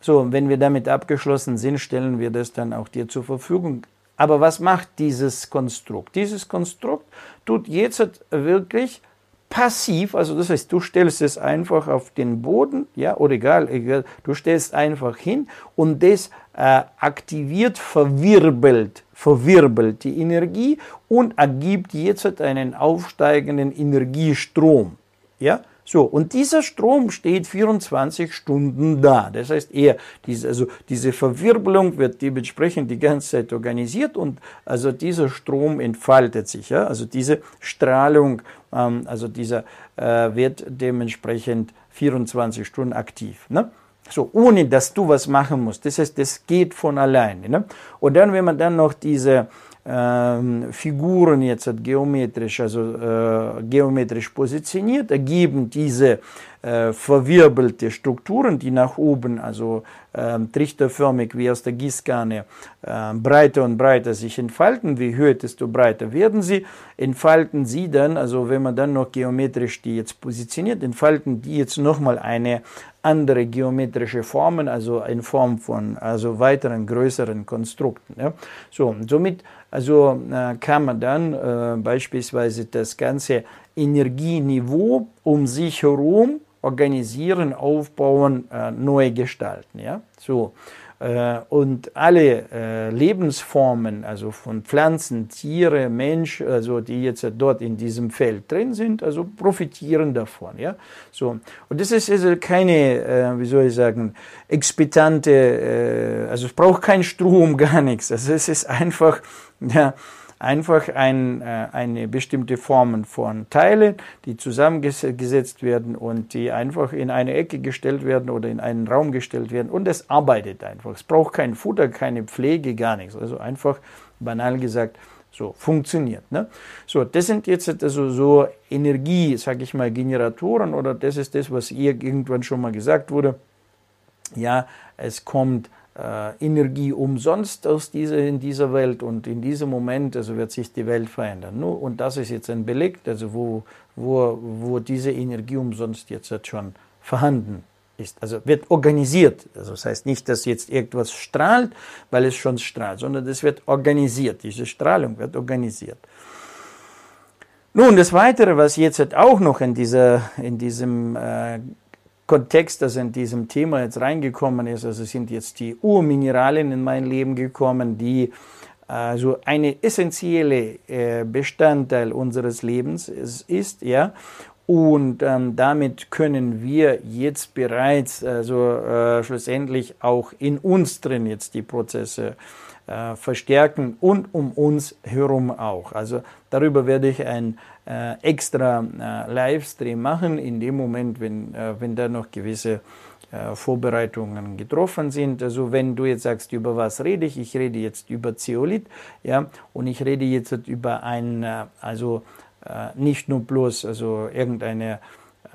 So, wenn wir damit abgeschlossen sind, stellen wir das dann auch dir zur Verfügung. Aber was macht dieses Konstrukt? Dieses Konstrukt tut jetzt wirklich passiv, also das heißt, du stellst es einfach auf den Boden, ja, oder egal, egal du stellst einfach hin und das äh, aktiviert, verwirbelt, verwirbelt die Energie und ergibt jetzt einen aufsteigenden Energiestrom, ja. So, und dieser Strom steht 24 Stunden da. Das heißt, er, diese, also diese Verwirbelung wird dementsprechend die ganze Zeit organisiert und also dieser Strom entfaltet sich. Ja? Also diese Strahlung, ähm, also dieser äh, wird dementsprechend 24 Stunden aktiv. Ne? So, ohne dass du was machen musst. Das heißt, das geht von alleine. Ne? Und dann, wenn man dann noch diese Figuren jetzt geometrisch, also geometrisch positioniert, ergeben diese verwirbelte Strukturen, die nach oben, also trichterförmig wie aus der Gießkanne, breiter und breiter sich entfalten. Wie höher, desto breiter werden sie. Entfalten sie dann, also wenn man dann noch geometrisch die jetzt positioniert, entfalten die jetzt nochmal eine andere geometrische Formen, also in Form von also weiteren größeren Konstrukten. Ja. So, somit also äh, kann man dann äh, beispielsweise das ganze Energieniveau um sich herum organisieren, aufbauen, äh, neu gestalten. Ja? So. Äh, und alle äh, Lebensformen, also von Pflanzen, Tiere, Mensch, also die jetzt dort in diesem Feld drin sind, also profitieren davon. Ja? So. Und das ist also keine, äh, wie soll ich sagen, expetante, also es braucht keinen Strom, gar nichts. Also es ist einfach, ja, einfach ein, äh, eine bestimmte Form von Teilen, die zusammengesetzt werden und die einfach in eine Ecke gestellt werden oder in einen Raum gestellt werden und es arbeitet einfach. Es braucht kein Futter, keine Pflege, gar nichts. Also einfach banal gesagt, So, funktioniert. Ne? So, das sind jetzt also so Energie, sage ich mal, Generatoren oder das ist das, was ihr irgendwann schon mal gesagt wurde. Ja, es kommt Energie umsonst aus dieser, in dieser Welt und in diesem Moment also wird sich die Welt verändern. Nur, und das ist jetzt ein Beleg, also wo, wo, wo diese Energie umsonst jetzt schon vorhanden ist. Also wird organisiert. Also das heißt nicht, dass jetzt irgendwas strahlt, weil es schon strahlt, sondern es wird organisiert. Diese Strahlung wird organisiert. Nun, das Weitere, was jetzt halt auch noch in, dieser, in diesem äh, Kontext, also in diesem Thema jetzt reingekommen ist, also sind jetzt die Urmineralien in mein Leben gekommen, die also eine essentielle äh, Bestandteil unseres Lebens ist, ja und ähm, damit können wir jetzt bereits also äh, schlussendlich auch in uns drin jetzt die Prozesse äh, verstärken und um uns herum auch. Also darüber werde ich ein extra äh, Livestream machen in dem Moment, wenn, äh, wenn da noch gewisse äh, Vorbereitungen getroffen sind. Also wenn du jetzt sagst, über was rede ich, ich rede jetzt über Zeolit, ja, und ich rede jetzt über ein, also äh, nicht nur bloß also irgendeine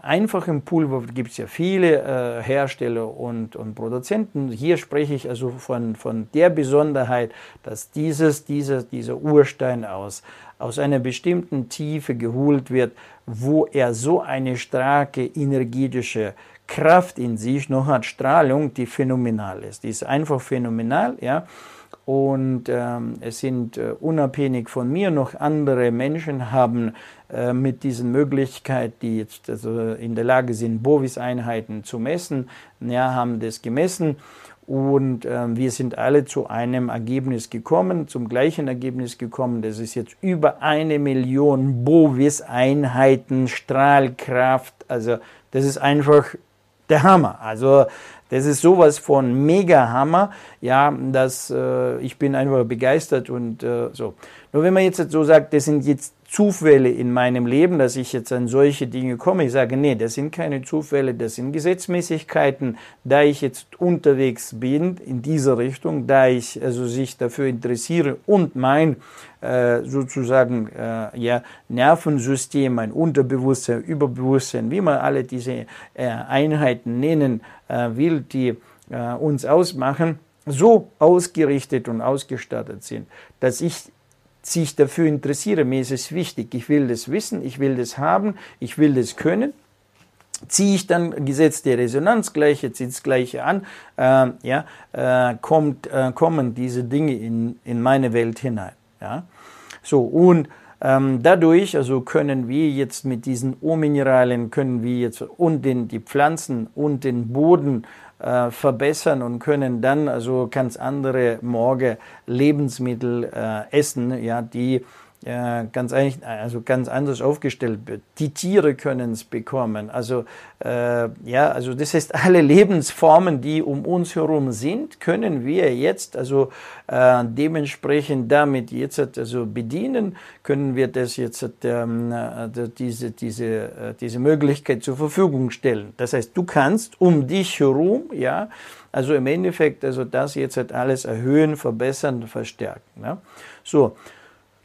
einfachen Pulver, gibt es ja viele äh, Hersteller und, und Produzenten. Hier spreche ich also von, von der Besonderheit, dass dieses, dieses, dieser Urstein aus, aus einer bestimmten Tiefe geholt wird, wo er so eine starke energetische Kraft in sich noch hat, Strahlung, die phänomenal ist. Die ist einfach phänomenal, ja. Und ähm, es sind äh, unabhängig von mir noch andere Menschen haben äh, mit diesen Möglichkeiten, die jetzt also in der Lage sind, Bovis-Einheiten zu messen, ja, haben das gemessen. Und äh, wir sind alle zu einem Ergebnis gekommen, zum gleichen Ergebnis gekommen. Das ist jetzt über eine Million Bovis-Einheiten Strahlkraft. Also das ist einfach der Hammer. Also das ist sowas von mega Hammer, ja, dass äh, ich bin einfach begeistert und äh, so. Nur wenn man jetzt so sagt, das sind jetzt Zufälle in meinem Leben, dass ich jetzt an solche Dinge komme. Ich sage, nee, das sind keine Zufälle, das sind Gesetzmäßigkeiten, da ich jetzt unterwegs bin in dieser Richtung, da ich also sich dafür interessiere und mein sozusagen äh, ja, Nervensystem, mein Unterbewusstsein, Überbewusstsein, wie man alle diese äh, Einheiten nennen äh, will, die äh, uns ausmachen, so ausgerichtet und ausgestattet sind, dass ich sich dafür interessiere, mir ist es wichtig, ich will das wissen, ich will das haben, ich will das können, ziehe ich dann Gesetz der Resonanz gleich, das Gleiche an, äh, ja, äh, kommt, äh, kommen diese Dinge in, in meine Welt hinein. Ja. So, und ähm, dadurch also können wir jetzt mit diesen Urmineralien, können wir jetzt und den, die Pflanzen und den Boden äh, verbessern und können dann also ganz andere Morgen Lebensmittel äh, essen, ja, die äh, ganz, also ganz anders aufgestellt wird. Die Tiere können es bekommen. Also, äh, ja, also das heißt, alle Lebensformen, die um uns herum sind, können wir jetzt also äh, dementsprechend damit jetzt also bedienen, können wir das jetzt ähm, äh, diese, diese, äh, diese Möglichkeit zur Verfügung stellen. Das heißt, du kannst um dich herum, ja, also im Endeffekt, also das jetzt halt alles erhöhen, verbessern, verstärken. Ja. So,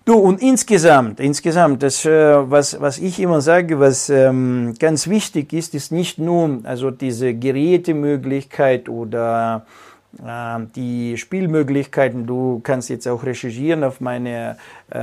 Du, und insgesamt, insgesamt, das, äh, was, was ich immer sage, was ähm, ganz wichtig ist, ist nicht nur also diese Gerätemöglichkeit oder äh, die Spielmöglichkeiten. Du kannst jetzt auch recherchieren auf meinem äh,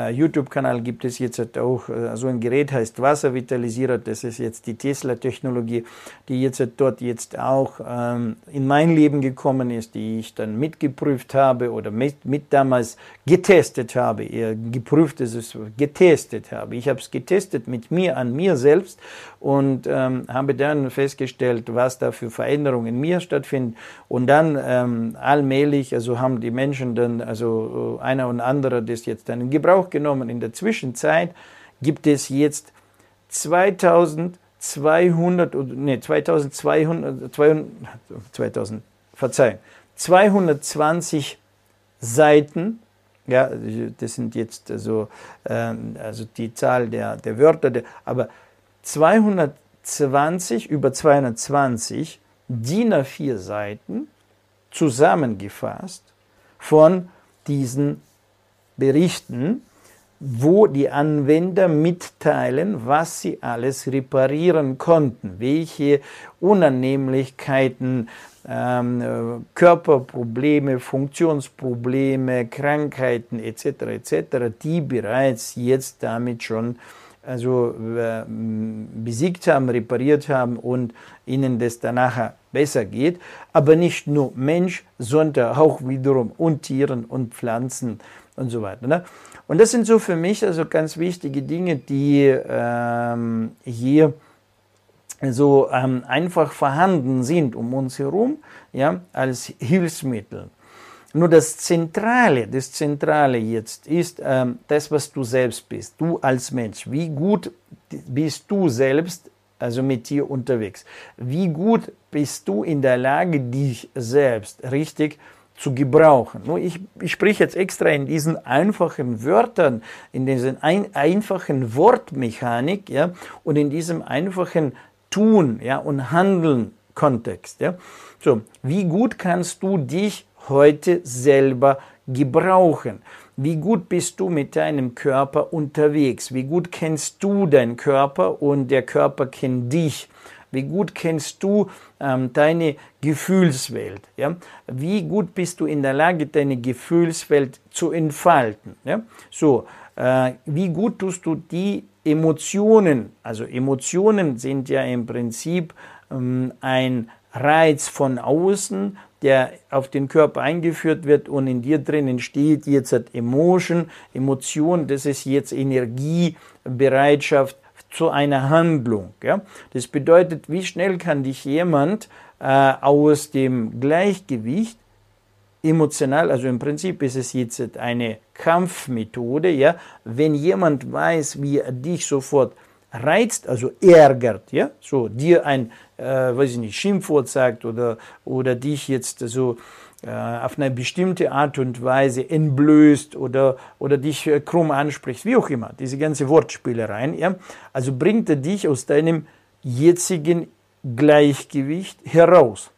YouTube-Kanal gibt es jetzt auch äh, so ein Gerät, heißt Wasservitalisierer. Das ist jetzt die Tesla-Technologie, die jetzt dort jetzt auch ähm, in mein Leben gekommen ist, die ich dann mitgeprüft habe oder mit, mit damals getestet habe. Eher geprüft ist es, getestet habe. Ich habe es getestet mit mir an mir selbst und ähm, habe dann festgestellt, was da für Veränderungen in mir stattfinden. Und dann ähm, allmählich, also haben die Menschen dann, also äh, einer und andere das jetzt dann in Gebrauch Gebrauch genommen. In der Zwischenzeit gibt es jetzt 2200, nee, 2200, 2000, Verzeihung, 220 Seiten, ja, das sind jetzt also, äh, also die Zahl der, der Wörter, der, aber 220, über 220 DIN A4 Seiten zusammengefasst von diesen berichten, wo die Anwender mitteilen, was sie alles reparieren konnten, welche Unannehmlichkeiten, ähm, äh, Körperprobleme, Funktionsprobleme, Krankheiten etc. etc., die bereits jetzt damit schon also äh, besiegt haben, repariert haben und ihnen das danach besser geht. Aber nicht nur Mensch, sondern auch wiederum und Tieren und Pflanzen und so weiter. Ne? Und das sind so für mich also ganz wichtige Dinge, die ähm, hier so ähm, einfach vorhanden sind um uns herum, ja, als Hilfsmittel. Nur das Zentrale, das Zentrale jetzt ist ähm, das, was du selbst bist, du als Mensch. Wie gut bist du selbst, also mit dir unterwegs? Wie gut bist du in der Lage, dich selbst richtig zu gebrauchen? Nur ich, ich spreche jetzt extra in diesen einfachen Wörtern, in diesen ein, einfachen Wortmechanik, ja, und in diesem einfachen Tun, ja, und Handeln Kontext, ja. So, wie gut kannst du dich heute selber gebrauchen. Wie gut bist du mit deinem Körper unterwegs? Wie gut kennst du deinen Körper und der Körper kennt dich? Wie gut kennst du ähm, deine Gefühlswelt? Ja? Wie gut bist du in der Lage, deine Gefühlswelt zu entfalten? Ja? So, äh, wie gut tust du die Emotionen? Also Emotionen sind ja im Prinzip ähm, ein Reiz von außen, der auf den Körper eingeführt wird und in dir drin entsteht jetzt Emotion, Emotion, das ist jetzt Energie, Bereitschaft zu einer Handlung. Ja? Das bedeutet, wie schnell kann dich jemand äh, aus dem Gleichgewicht emotional, also im Prinzip ist es jetzt eine Kampfmethode, ja, wenn jemand weiß, wie er dich sofort reizt, also ärgert, ja, so dir ein, äh, weiß ich nicht, Schimpfwort sagt oder, oder dich jetzt so auf eine bestimmte Art und Weise entblößt oder, oder dich äh, krumm anspricht, wie auch immer, diese ganze Wortspielereien, ja, also bringt er dich aus deinem jetzigen Gleichgewicht heraus.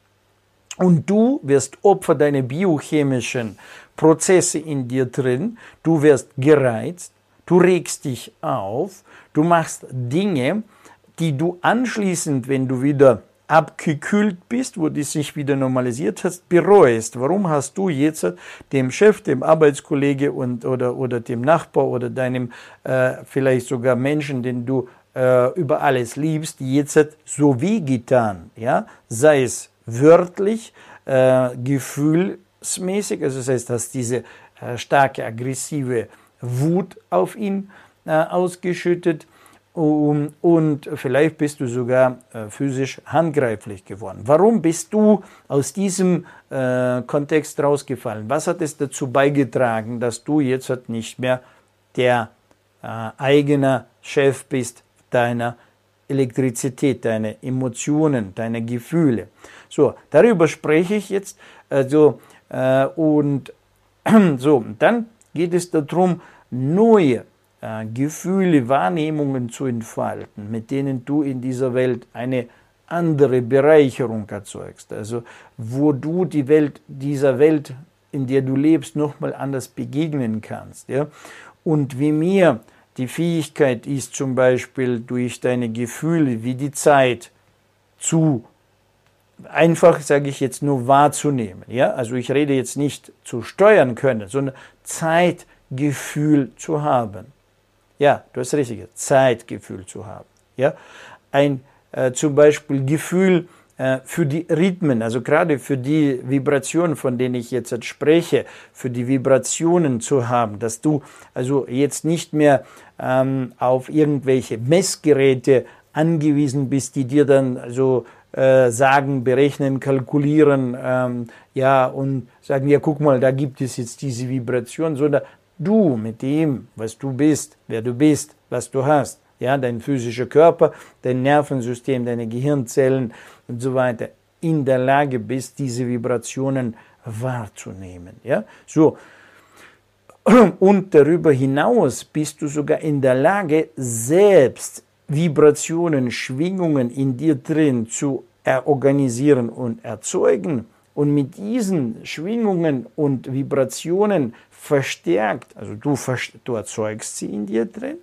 Und du wirst Opfer deiner biochemischen Prozesse in dir drin, du wirst gereizt, du regst dich auf, du machst Dinge, die du anschließend, wenn du wieder abgekühlt bist, wo du sich wieder normalisiert hast, bereust. Warum hast du jetzt dem Chef, dem Arbeitskollege und, oder, oder dem Nachbar oder deinem äh, vielleicht sogar Menschen, den du äh, über alles liebst, jetzt so wie getan, ja? sei es wörtlich, äh, gefühlsmäßig, also das heißt, dass diese äh, starke aggressive Wut auf ihn äh, ausgeschüttet und vielleicht bist du sogar äh, physisch handgreiflich geworden. Warum bist du aus diesem äh, Kontext rausgefallen? Was hat es dazu beigetragen, dass du jetzt halt nicht mehr der äh, eigene Chef bist deiner Elektrizität, deine Emotionen, deine Gefühle? So, darüber spreche ich jetzt. Also, äh, und so, dann geht es darum, neue äh, Gefühle, Wahrnehmungen zu entfalten, mit denen du in dieser Welt eine andere Bereicherung erzeugst. Also wo du die Welt, dieser Welt, in der du lebst, nochmal anders begegnen kannst. Ja? Und wie mir die Fähigkeit ist, zum Beispiel durch deine Gefühle wie die Zeit zu einfach, sage ich jetzt, nur wahrzunehmen. Ja? Also ich rede jetzt nicht zu steuern können, sondern Zeitgefühl zu haben. Ja, du hast richtig, Zeitgefühl zu haben. Ja? Ein äh, zum Beispiel Gefühl äh, für die Rhythmen, also gerade für die Vibrationen, von denen ich jetzt spreche, für die Vibrationen zu haben, dass du also jetzt nicht mehr ähm, auf irgendwelche Messgeräte angewiesen bist, die dir dann also äh, sagen, berechnen, kalkulieren, ähm, ja, und sagen, ja, guck mal, da gibt es jetzt diese Vibration, sondern du mit dem, was du bist, wer du bist, was du hast, ja, dein physischer Körper, dein Nervensystem, deine Gehirnzellen und so weiter, in der Lage bist, diese Vibrationen wahrzunehmen, ja, so. Und darüber hinaus bist du sogar in der Lage, selbst Vibrationen, Schwingungen in dir drin zu organisieren und erzeugen, und mit diesen Schwingungen und Vibrationen verstärkt, also du, du erzeugst sie in dir drin,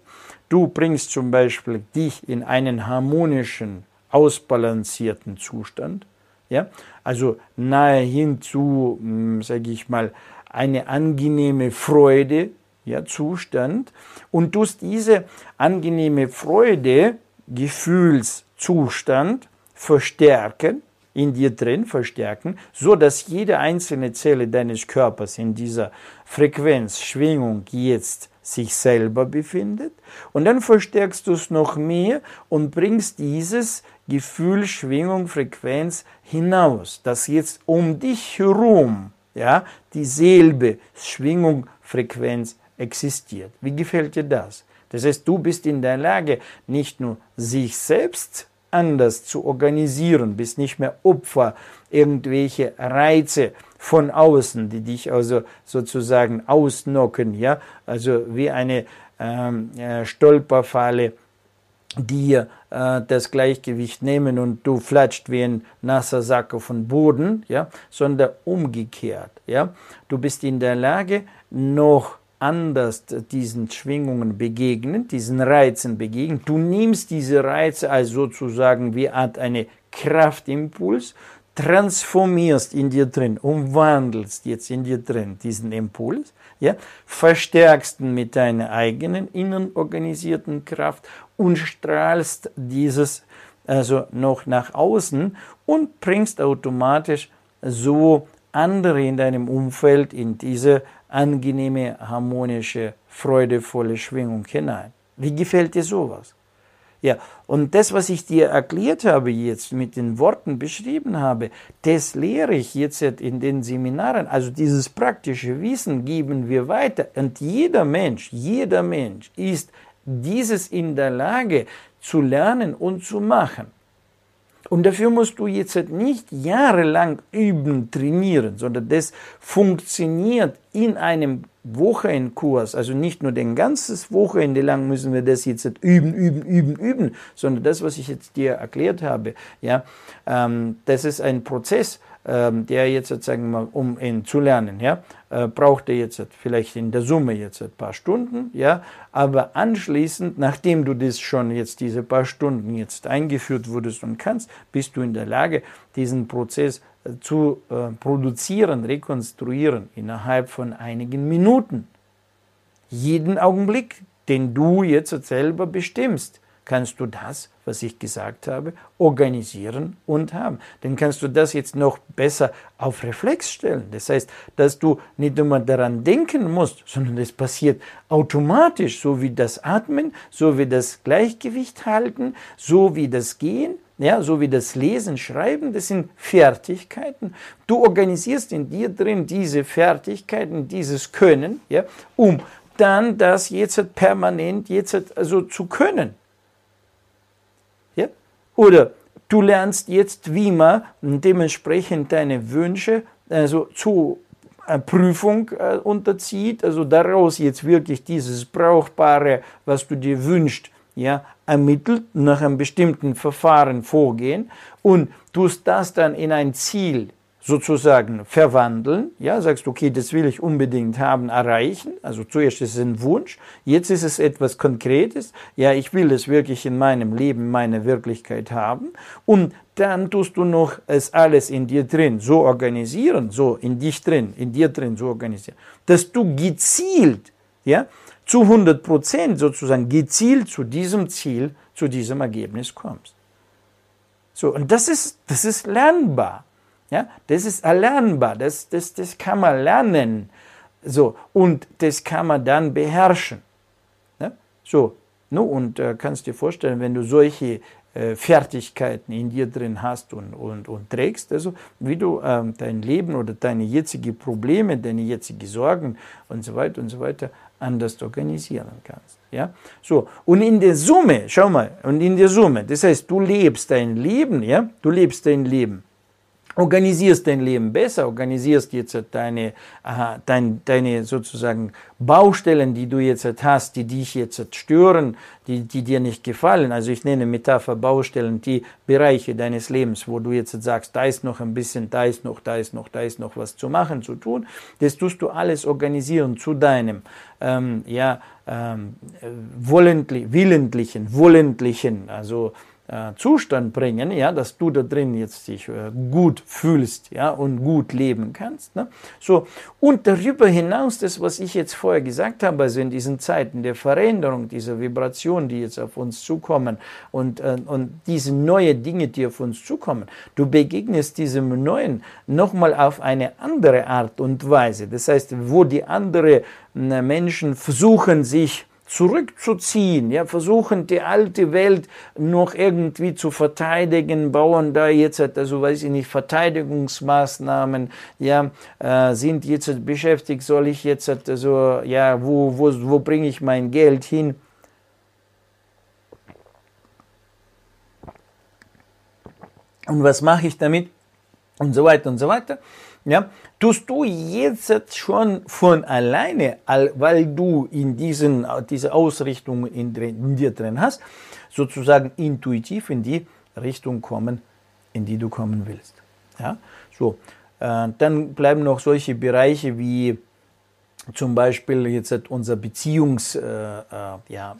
du bringst zum Beispiel dich in einen harmonischen, ausbalancierten Zustand, ja, also nahe hin zu, hm, sage ich mal, eine angenehme Freude, ja, Zustand und tust diese angenehme Freude, Gefühlszustand verstärken, in dir drin verstärken, so dass jede einzelne Zelle deines Körpers in dieser Frequenz, Schwingung jetzt sich selber befindet. Und dann verstärkst du es noch mehr und bringst dieses Gefühl, Schwingung, Frequenz hinaus, dass jetzt um dich herum ja, dieselbe Schwingung, Frequenz existiert. Wie gefällt dir das? Das heißt, du bist in der Lage, nicht nur sich selbst anders zu organisieren, bist nicht mehr Opfer irgendwelche Reize von außen, die dich also sozusagen ausnocken, ja, also wie eine ähm, äh, Stolperfalle, die äh, das Gleichgewicht nehmen und du flatscht wie ein nasser Sack auf den Boden, ja, sondern umgekehrt, ja. Du bist in der Lage, noch anders diesen Schwingungen begegnen, diesen Reizen begegnen. Du nimmst diese Reize als sozusagen wie Art eine Kraftimpuls, transformierst in dir drin, umwandelst jetzt in dir drin diesen Impuls, ja, verstärkst ihn mit deiner eigenen innen organisierten Kraft und strahlst dieses also noch nach außen und bringst automatisch so andere in deinem Umfeld in diese angenehme, harmonische, freudevolle Schwingung hinein. Wie gefällt dir sowas? Ja, und das, was ich dir erklärt habe jetzt, mit den Worten beschrieben habe, das lehre ich jetzt in den Seminaren. Also dieses praktische Wissen geben wir weiter. Und jeder Mensch, jeder Mensch ist dieses in der Lage zu lernen und zu machen. Und dafür musst du jetzt nicht jahrelang üben, trainieren, sondern das funktioniert in einem Wochenkurs, also nicht nur den ganzes Wochenende lang müssen wir das jetzt üben, üben, üben, üben, sondern das, was ich jetzt dir erklärt habe, ja, ähm, das ist ein Prozess, der jetzt sozusagen mal, um ihn zu lernen, ja, äh, braucht er jetzt vielleicht in der Summe jetzt ein paar Stunden, ja, aber anschließend, nachdem du das schon jetzt diese paar Stunden jetzt eingeführt wurdest und kannst, bist du in der Lage, diesen Prozess äh, zu äh, produzieren, rekonstruieren innerhalb von einigen Minuten. Jeden Augenblick, den du jetzt selber bestimmst kannst du das, was ich gesagt habe, organisieren und haben. Dann kannst du das jetzt noch besser auf Reflex stellen. Das heißt, dass du nicht immer daran denken musst, sondern es passiert automatisch, so wie das Atmen, so wie das Gleichgewicht halten, so wie das Gehen, ja, so wie das Lesen, Schreiben, das sind Fertigkeiten. Du organisierst in dir drin diese Fertigkeiten, dieses Können, ja, um dann das jetzt permanent jetzt also zu können. Oder du lernst jetzt, wie man dementsprechend deine Wünsche also zu äh, Prüfung äh, unterzieht, also daraus jetzt wirklich dieses Brauchbare, was du dir wünschst, ja, ermittelt, nach einem bestimmten Verfahren vorgehen. Und tust das dann in ein Ziel sozusagen verwandeln. Ja, sagst, okay, das will ich unbedingt haben, erreichen. Also zuerst ist es ein Wunsch, jetzt ist es etwas Konkretes. Ja, ich will es wirklich in meinem Leben, meine Wirklichkeit haben. Und dann tust du noch es alles in dir drin so organisieren, so in dich drin, in dir drin so organisieren, dass du gezielt, ja, zu 100 Prozent sozusagen gezielt zu diesem Ziel, zu diesem Ergebnis kommst. So, und das ist, das ist lernbar. Ja, das ist erlernbar, das, das, das kann man lernen. So, und das kann man dann beherrschen. Ja? So, no, und äh, kannst dir vorstellen, wenn du solche äh, Fertigkeiten in dir drin hast und, und, und trägst, also wie du ähm, dein Leben oder deine jetzigen Probleme, deine jetzigen Sorgen und so weiter und so weiter anders organisieren kannst. Ja? So, und in der Summe, schau mal, und in der Summe, das heißt, du lebst dein Leben, ja, du lebst dein Leben organisierst dein Leben besser, organisierst jetzt deine, dein, deine sozusagen Baustellen, die du jetzt hast, die dich jetzt stören, die, die dir nicht gefallen. Also ich nenne Metapher Baustellen, die Bereiche deines Lebens, wo du jetzt sagst, da ist noch ein bisschen, da ist noch, da ist noch, da ist noch was zu machen, zu tun. Das tust du alles organisieren zu deinem, ähm, ja, ähm, wollentlich, willentlichen, wollentlichen, also äh, Zustand bringen, ja, dass du da drin jetzt dich äh, gut fühlst, ja, und gut leben kannst. Ne? So und darüber hinaus, das was ich jetzt vorher gesagt habe, also in diesen Zeiten der Veränderung, dieser Vibration, die jetzt auf uns zukommen und äh, und diese neue Dinge, die auf uns zukommen, du begegnest diesem neuen nochmal auf eine andere Art und Weise. Das heißt, wo die andere Menschen versuchen sich zurückzuziehen, ja, versuchen die alte Welt noch irgendwie zu verteidigen, bauen da jetzt, also weiß ich nicht, Verteidigungsmaßnahmen, ja, äh, sind jetzt beschäftigt, soll ich jetzt, also, ja, wo, wo, wo bringe ich mein Geld hin? Und was mache ich damit? Und so weiter und so weiter. Ja, tust du jetzt schon von alleine, weil du in diesen, diese Ausrichtung in, in dir drin hast, sozusagen intuitiv in die Richtung kommen, in die du kommen willst. Ja, so. Äh, dann bleiben noch solche Bereiche wie zum Beispiel jetzt unser Beziehungs, äh, äh, ja,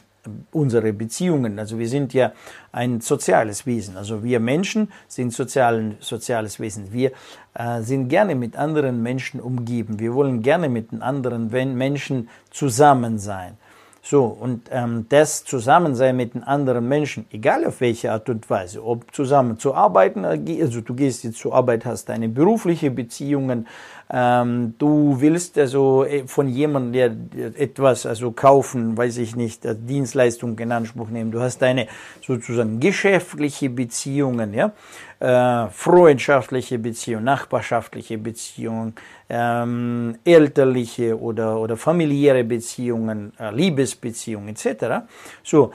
unsere Beziehungen. Also wir sind ja ein soziales Wesen. Also wir Menschen sind sozial, soziales Wesen. Wir äh, sind gerne mit anderen Menschen umgeben. Wir wollen gerne mit anderen Menschen zusammen sein. So, und ähm, das Zusammensein mit den anderen Menschen, egal auf welche Art und Weise, ob zusammen zu arbeiten, äh, also du gehst jetzt zur Arbeit, hast deine berufliche Beziehungen, ähm, du willst also äh, von jemandem, der etwas also kaufen, weiß ich nicht, Dienstleistung in Anspruch nehmen, du hast deine sozusagen geschäftliche Beziehungen, ja, äh, freundschaftliche Beziehungen, nachbarschaftliche Beziehungen, ähm, elterliche oder, oder familiäre Beziehungen, äh, Liebesbeziehungen etc. So,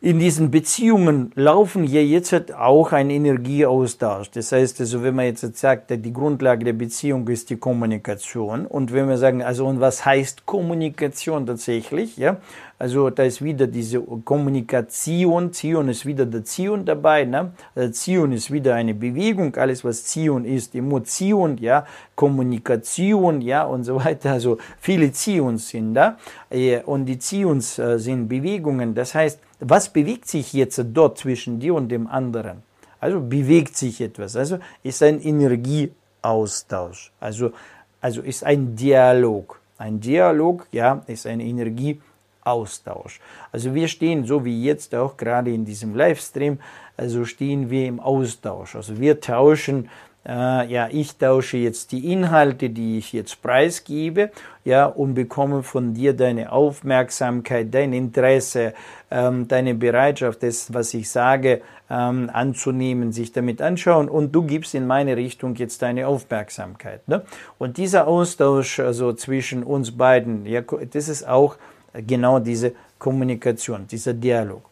in diesen Beziehungen laufen ja jetzt auch ein Energieaustausch. Das heißt, also wenn man jetzt sagt, die Grundlage der Beziehung ist die Kommunikation und wenn wir sagen, also und was heißt Kommunikation tatsächlich, ja, also da ist wieder diese Kommunikation, Zion ist wieder der Zion dabei, ne? Also Zion ist wieder eine Bewegung, alles was Zion ist, Emotion, ja, Kommunikation, ja und so weiter. Also viele Zions sind da äh, und die Zions äh, sind Bewegungen. Das heißt, was bewegt sich jetzt dort zwischen dir und dem anderen? Also bewegt sich etwas. Also ist ein Energieaustausch. Also, also ist ein Dialog. Ein Dialog, ja, ist ein Energieaustausch. Also wir stehen, so wie jetzt auch gerade in diesem Livestream, also stehen wir im Austausch. Also wir tauschen äh, ja, ich tausche jetzt die Inhalte, die ich jetzt preisgebe, ja, und bekomme von dir deine Aufmerksamkeit, dein Interesse, ähm, deine Bereitschaft, das, was ich sage, ähm, anzunehmen, sich damit anschauen und du gibst in meine Richtung jetzt deine Aufmerksamkeit. Ne? Und dieser Austausch also zwischen uns beiden, ja, das ist auch genau diese Kommunikation, dieser Dialog.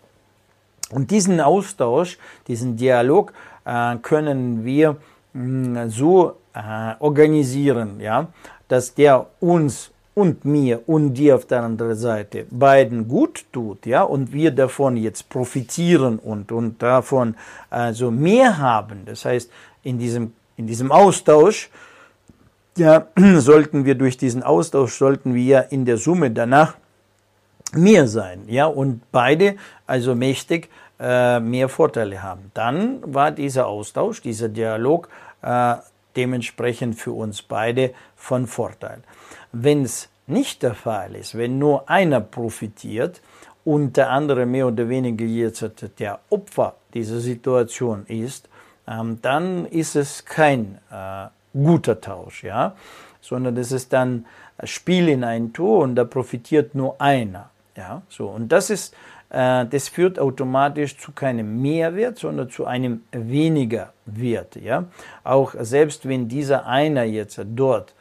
Und diesen Austausch, diesen Dialog äh, können wir so äh, organisieren, ja, dass der uns und mir und dir auf der anderen Seite beiden gut tut, ja, und wir davon jetzt profitieren und, und davon also mehr haben. Das heißt, in diesem, in diesem Austausch, ja, sollten wir durch diesen Austausch, sollten wir in der Summe danach mehr sein, ja, und beide also mächtig äh, mehr Vorteile haben. Dann war dieser Austausch, dieser Dialog äh, dementsprechend für uns beide von Vorteil. Wenn es nicht der Fall ist, wenn nur einer profitiert und der andere mehr oder weniger jetzt der Opfer dieser Situation ist, ähm, dann ist es kein äh, guter Tausch, ja, sondern es ist dann Spiel in ein Tor und da profitiert nur einer, ja, so und das ist äh, das führt automatisch zu keinem Mehrwert, sondern zu einem weniger Wert. Ja? Auch selbst wenn dieser einer jetzt dort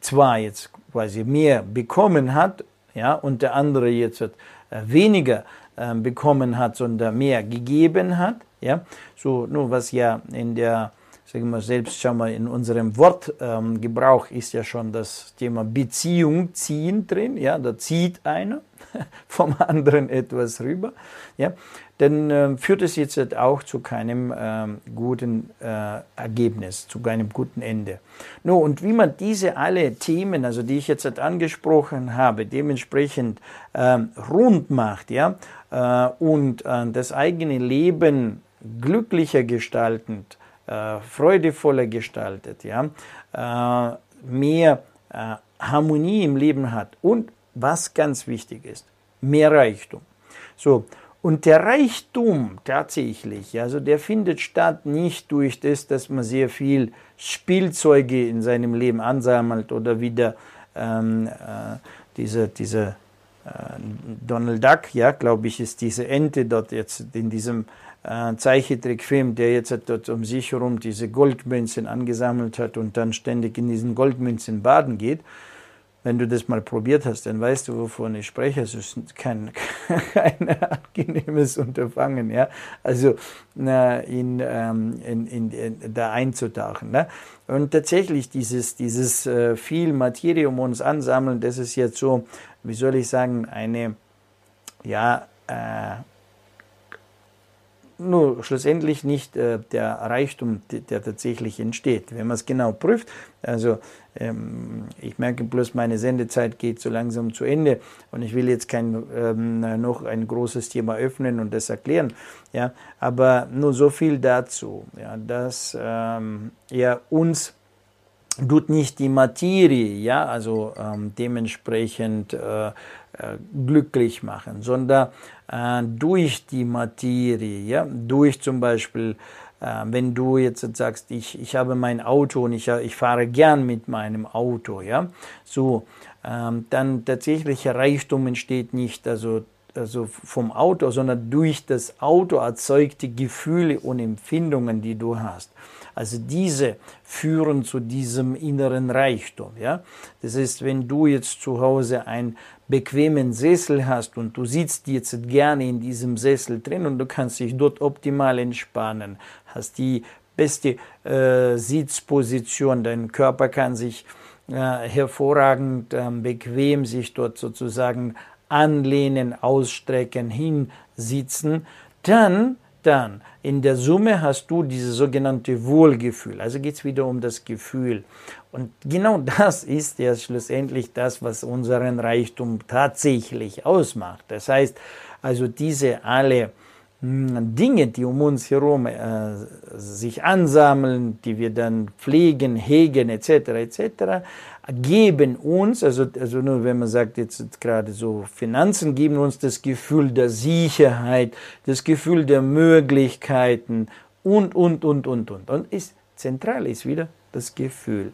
zwar jetzt quasi mehr bekommen hat, ja, und der andere jetzt äh, weniger äh, bekommen hat, sondern mehr gegeben hat, ja, so nur was ja in der sagen wir selbst schon mal in unserem Wortgebrauch ähm, ist ja schon das Thema Beziehung ziehen drin, ja, da zieht einer vom anderen etwas rüber, ja, dann äh, führt es jetzt halt auch zu keinem äh, guten äh, Ergebnis, zu keinem guten Ende. No, und wie man diese alle Themen, also die ich jetzt halt angesprochen habe, dementsprechend ähm, rund macht, ja, äh, und äh, das eigene Leben glücklicher gestaltend, äh, freudevoller gestaltet, ja, mehr Harmonie im Leben hat und was ganz wichtig ist, mehr Reichtum. So, und der Reichtum tatsächlich, also der findet statt nicht durch das, dass man sehr viel Spielzeuge in seinem Leben ansammelt oder wieder ähm, äh, diese, diese äh, Donald Duck, ja, glaube ich, ist diese Ente dort jetzt in diesem äh, Zeichentrickfilm, der jetzt dort um sich herum diese Goldmünzen angesammelt hat und dann ständig in diesen Goldmünzen baden geht. Wenn du das mal probiert hast, dann weißt du, wovon ich spreche. Es ist kein, kein angenehmes Unterfangen, ja. Also na, in, ähm, in, in, in, da einzutauchen. Ne? Und tatsächlich dieses, dieses äh, viel Materie um uns ansammeln, das ist jetzt so, wie soll ich sagen, eine ja, äh, nur schlussendlich nicht äh, der Reichtum, der, tatsächlich entsteht. Wenn man es genau prüft, also ähm, ich merke bloß, meine Sendezeit geht so langsam zu Ende und ich will jetzt kein, ähm, noch ein großes Thema öffnen und das erklären, ja, aber nur so viel dazu, ja, dass ähm, er uns tut nicht die Materie, ja, also ähm, dementsprechend äh, äh, glücklich machen, sondern äh, durch die Materie, ja, durch zum Beispiel, äh, wenn du jetzt sagst, ich, ich habe mein Auto und ich, ich fahre gern mit meinem Auto, ja, so, ähm, dann tatsächlich Reichtum entsteht nicht, also also vom Auto, sondern durch das Auto erzeugte Gefühle und Empfindungen, die du hast. Also diese führen zu diesem inneren Reichtum. Ja? Das heißt, wenn du jetzt zu Hause einen bequemen Sessel hast und du sitzt jetzt gerne in diesem Sessel drin und du kannst dich dort optimal entspannen, hast die beste äh, Sitzposition, dein Körper kann sich äh, hervorragend äh, bequem sich dort sozusagen anlehnen, ausstrecken, hinsitzen, dann dann in der Summe hast du dieses sogenannte Wohlgefühl. Also geht es wieder um das Gefühl. Und genau das ist ja schlussendlich das, was unseren Reichtum tatsächlich ausmacht. Das heißt, also diese alle hm, Dinge, die um uns herum äh, sich ansammeln, die wir dann pflegen, hegen etc. etc., geben uns, also, also nur wenn man sagt jetzt gerade so, Finanzen geben uns das Gefühl der Sicherheit, das Gefühl der Möglichkeiten und, und, und, und, und. Und ist, zentral ist wieder das Gefühl.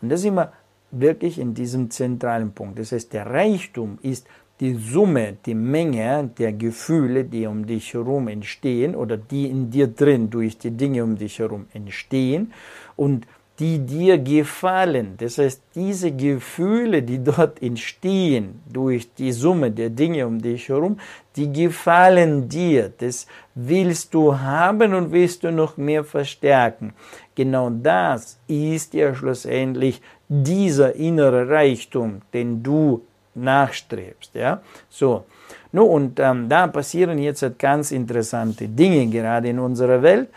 Und das sind wir wirklich in diesem zentralen Punkt. Das heißt, der Reichtum ist die Summe, die Menge der Gefühle, die um dich herum entstehen oder die in dir drin durch die Dinge um dich herum entstehen und die dir gefallen. Das heißt, diese Gefühle, die dort entstehen durch die Summe der Dinge um dich herum, die gefallen dir. Das willst du haben und willst du noch mehr verstärken. Genau das ist ja schlussendlich dieser innere Reichtum, den du nachstrebst. Ja? So. No, und ähm, da passieren jetzt ganz interessante Dinge gerade in unserer Welt.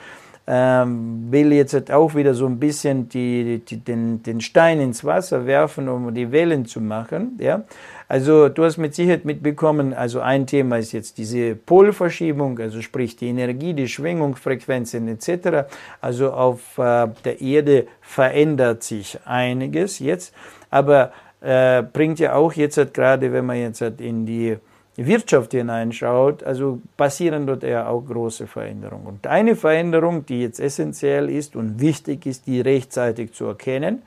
Ähm, will jetzt halt auch wieder so ein bisschen die, die, den, den Stein ins Wasser werfen, um die Wellen zu machen. Ja? Also du hast mit Sicherheit mitbekommen, also ein Thema ist jetzt diese Polverschiebung, also sprich die Energie, die Schwingungsfrequenzen etc. Also auf äh, der Erde verändert sich einiges jetzt, aber äh, bringt ja auch jetzt halt gerade, wenn man jetzt halt in die Wirtschaft hineinschaut, also passieren dort eher auch große Veränderungen. Und eine Veränderung, die jetzt essentiell ist und wichtig ist, die rechtzeitig zu erkennen,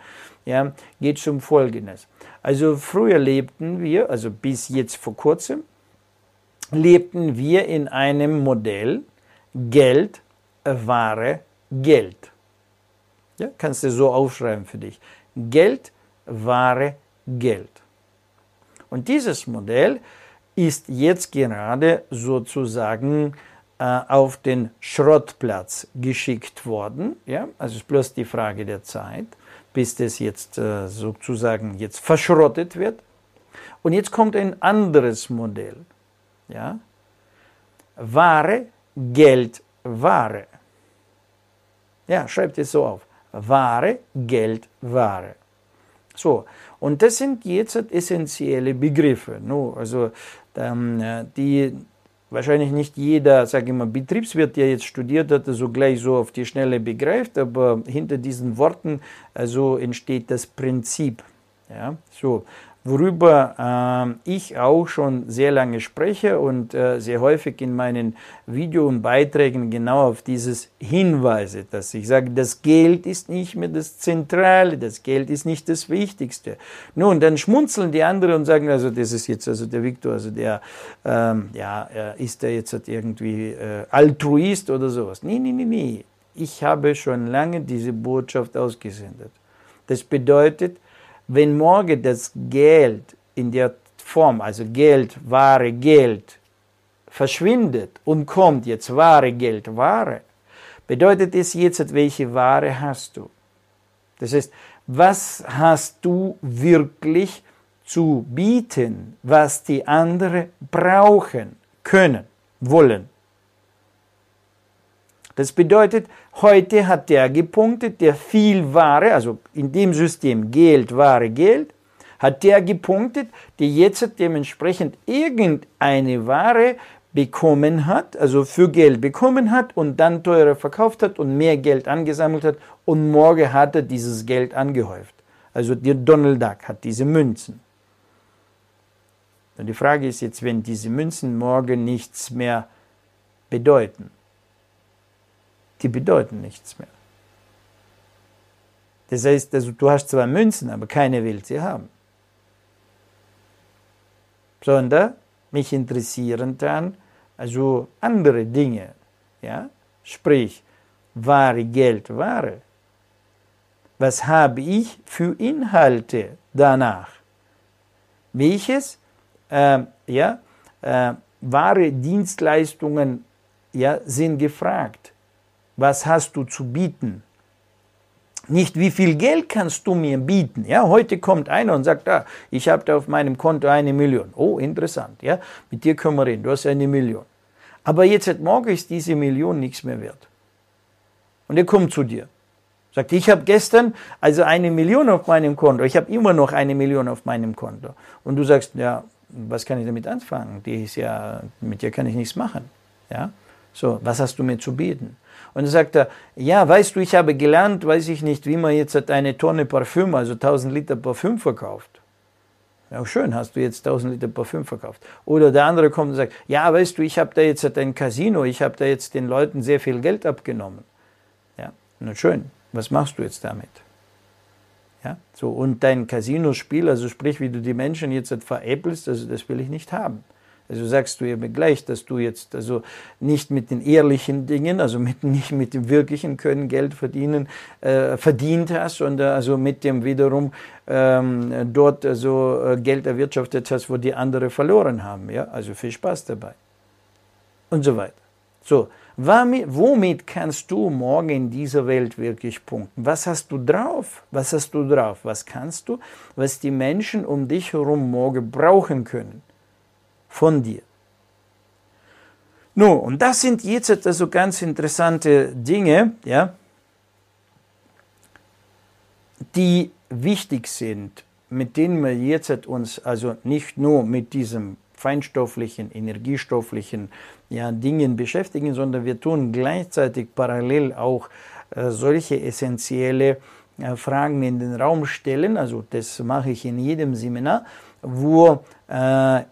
ja, geht um Folgendes. Also früher lebten wir, also bis jetzt vor kurzem, lebten wir in einem Modell Geld, Ware, Geld. Ja, kannst du so aufschreiben für dich. Geld, Ware, Geld. Und dieses Modell ist jetzt gerade sozusagen äh, auf den Schrottplatz geschickt worden. Ja? Also es ist bloß die Frage der Zeit, bis das jetzt äh, sozusagen jetzt verschrottet wird. Und jetzt kommt ein anderes Modell. Ja? Ware, Geld, Ware. Ja, schreibt es so auf. Ware, Geld, Ware. So, und das sind jetzt essentielle Begriffe. No, also die wahrscheinlich nicht jeder, sage ich mal, Betriebswirt, der jetzt studiert hat, also gleich so auf die Schnelle begreift, aber hinter diesen Worten also entsteht das Prinzip. Ja, so worüber äh, ich auch schon sehr lange spreche und äh, sehr häufig in meinen Videos und Beiträgen genau auf dieses hinweise, dass ich sage, das Geld ist nicht mehr das Zentrale, das Geld ist nicht das Wichtigste. Nun, dann schmunzeln die anderen und sagen, also das ist jetzt also der Viktor, also der, ähm, ja, ist der jetzt irgendwie äh, Altruist oder sowas. Nee, nee, nee, nee. Ich habe schon lange diese Botschaft ausgesendet. Das bedeutet, wenn morgen das Geld in der Form, also Geld, Ware, Geld, verschwindet und kommt jetzt Ware, Geld, Ware, bedeutet es jetzt, welche Ware hast du? Das heißt, was hast du wirklich zu bieten, was die anderen brauchen, können, wollen? Das bedeutet, heute hat der gepunktet, der viel Ware, also in dem System Geld, Ware, Geld, hat der gepunktet, der jetzt dementsprechend irgendeine Ware bekommen hat, also für Geld bekommen hat und dann teurer verkauft hat und mehr Geld angesammelt hat und morgen hat er dieses Geld angehäuft. Also der Donald Duck hat diese Münzen. Und die Frage ist jetzt, wenn diese Münzen morgen nichts mehr bedeuten, die bedeuten nichts mehr. Das heißt, also, du hast zwar Münzen, aber keiner will sie haben. Sondern mich interessieren dann also andere Dinge. Ja? Sprich, wahre Geld, wahre. Was habe ich für Inhalte danach? Welches äh, ja, äh, wahre Dienstleistungen ja, sind gefragt? Was hast du zu bieten? Nicht, wie viel Geld kannst du mir bieten? Ja, heute kommt einer und sagt, ah, ich habe da auf meinem Konto eine Million. Oh, interessant. Ja, mit dir können wir reden. Du hast eine Million. Aber jetzt morgen ist diese Million nichts mehr wert. Und er kommt zu dir. Sagt, ich habe gestern also eine Million auf meinem Konto. Ich habe immer noch eine Million auf meinem Konto. Und du sagst, ja, was kann ich damit anfangen? Die ist ja, mit dir kann ich nichts machen. Ja, so, was hast du mir zu bieten? Und dann sagt er, ja, weißt du, ich habe gelernt, weiß ich nicht, wie man jetzt eine Tonne Parfüm, also 1000 Liter Parfüm verkauft. Ja, schön, hast du jetzt 1000 Liter Parfüm verkauft. Oder der andere kommt und sagt, ja, weißt du, ich habe da jetzt ein Casino, ich habe da jetzt den Leuten sehr viel Geld abgenommen. Ja, na schön, was machst du jetzt damit? Ja, so, und dein Casinospiel, also sprich, wie du die Menschen jetzt veräppelst, also das will ich nicht haben. Also sagst du eben gleich, dass du jetzt also nicht mit den ehrlichen Dingen, also mit, nicht mit dem wirklichen Können Geld verdienen, äh, verdient hast, sondern also mit dem wiederum ähm, dort also äh, Geld erwirtschaftet hast, wo die andere verloren haben. Ja, also viel Spaß dabei. Und so weiter. So, womit kannst du morgen in dieser Welt wirklich punkten? Was hast du drauf? Was hast du drauf? Was kannst du, was die Menschen um dich herum morgen brauchen können? Von dir. Nun, und das sind jetzt also ganz interessante Dinge, ja, die wichtig sind, mit denen wir jetzt uns also nicht nur mit diesem feinstofflichen, energiestofflichen ja, Dingen beschäftigen, sondern wir tun gleichzeitig parallel auch äh, solche essentielle äh, Fragen in den Raum stellen. Also das mache ich in jedem Seminar, wo äh,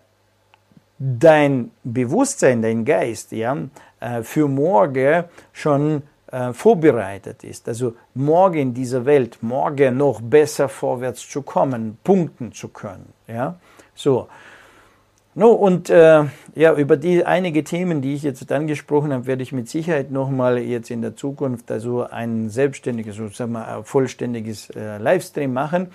dein Bewusstsein, dein Geist, ja, äh, für morgen schon äh, vorbereitet ist. Also morgen in dieser Welt, morgen noch besser vorwärts zu kommen, punkten zu können. Ja, so. No, und äh, ja, über die einige Themen, die ich jetzt angesprochen habe, werde ich mit Sicherheit nochmal jetzt in der Zukunft also ein selbstständiges, so sagen wir, vollständiges äh, Livestream machen.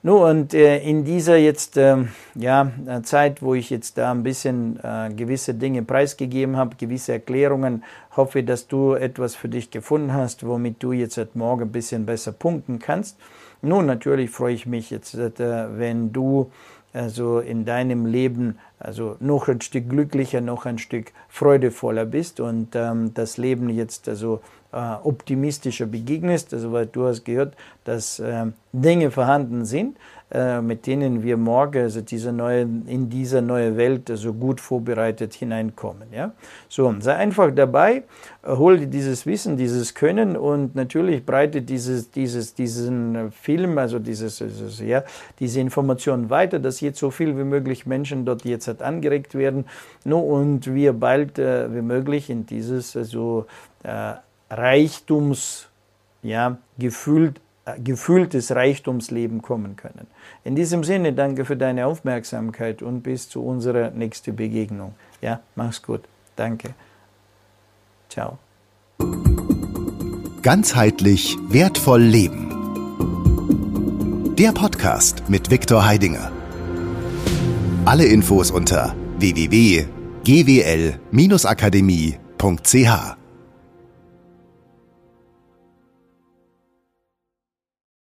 No, und äh, in dieser jetzt äh, ja, Zeit, wo ich jetzt da ein bisschen äh, gewisse Dinge preisgegeben habe, gewisse Erklärungen, hoffe, dass du etwas für dich gefunden hast, womit du jetzt heute Morgen ein bisschen besser punkten kannst. Nun, natürlich freue ich mich jetzt, äh, wenn du also in deinem Leben also noch ein Stück glücklicher, noch ein Stück freudevoller bist und ähm, das Leben jetzt also optimistischer begegnest, also weil du hast gehört, dass äh, Dinge vorhanden sind, äh, mit denen wir morgen, also diese neue, in diese neue Welt so also gut vorbereitet hineinkommen. Ja? So, sei einfach dabei, hol dir dieses Wissen, dieses Können und natürlich breite dieses, dieses, diesen Film, also dieses, dieses, ja, diese Information weiter, dass jetzt so viel wie möglich Menschen dort jetzt hat angeregt werden no, und wir bald äh, wie möglich in dieses also, äh, Reichtums, ja, gefühlt, äh, gefühltes Reichtumsleben kommen können. In diesem Sinne danke für deine Aufmerksamkeit und bis zu unserer nächsten Begegnung. Ja, mach's gut. Danke. Ciao. Ganzheitlich wertvoll leben. Der Podcast mit Viktor Heidinger. Alle Infos unter www.gwl-akademie.ch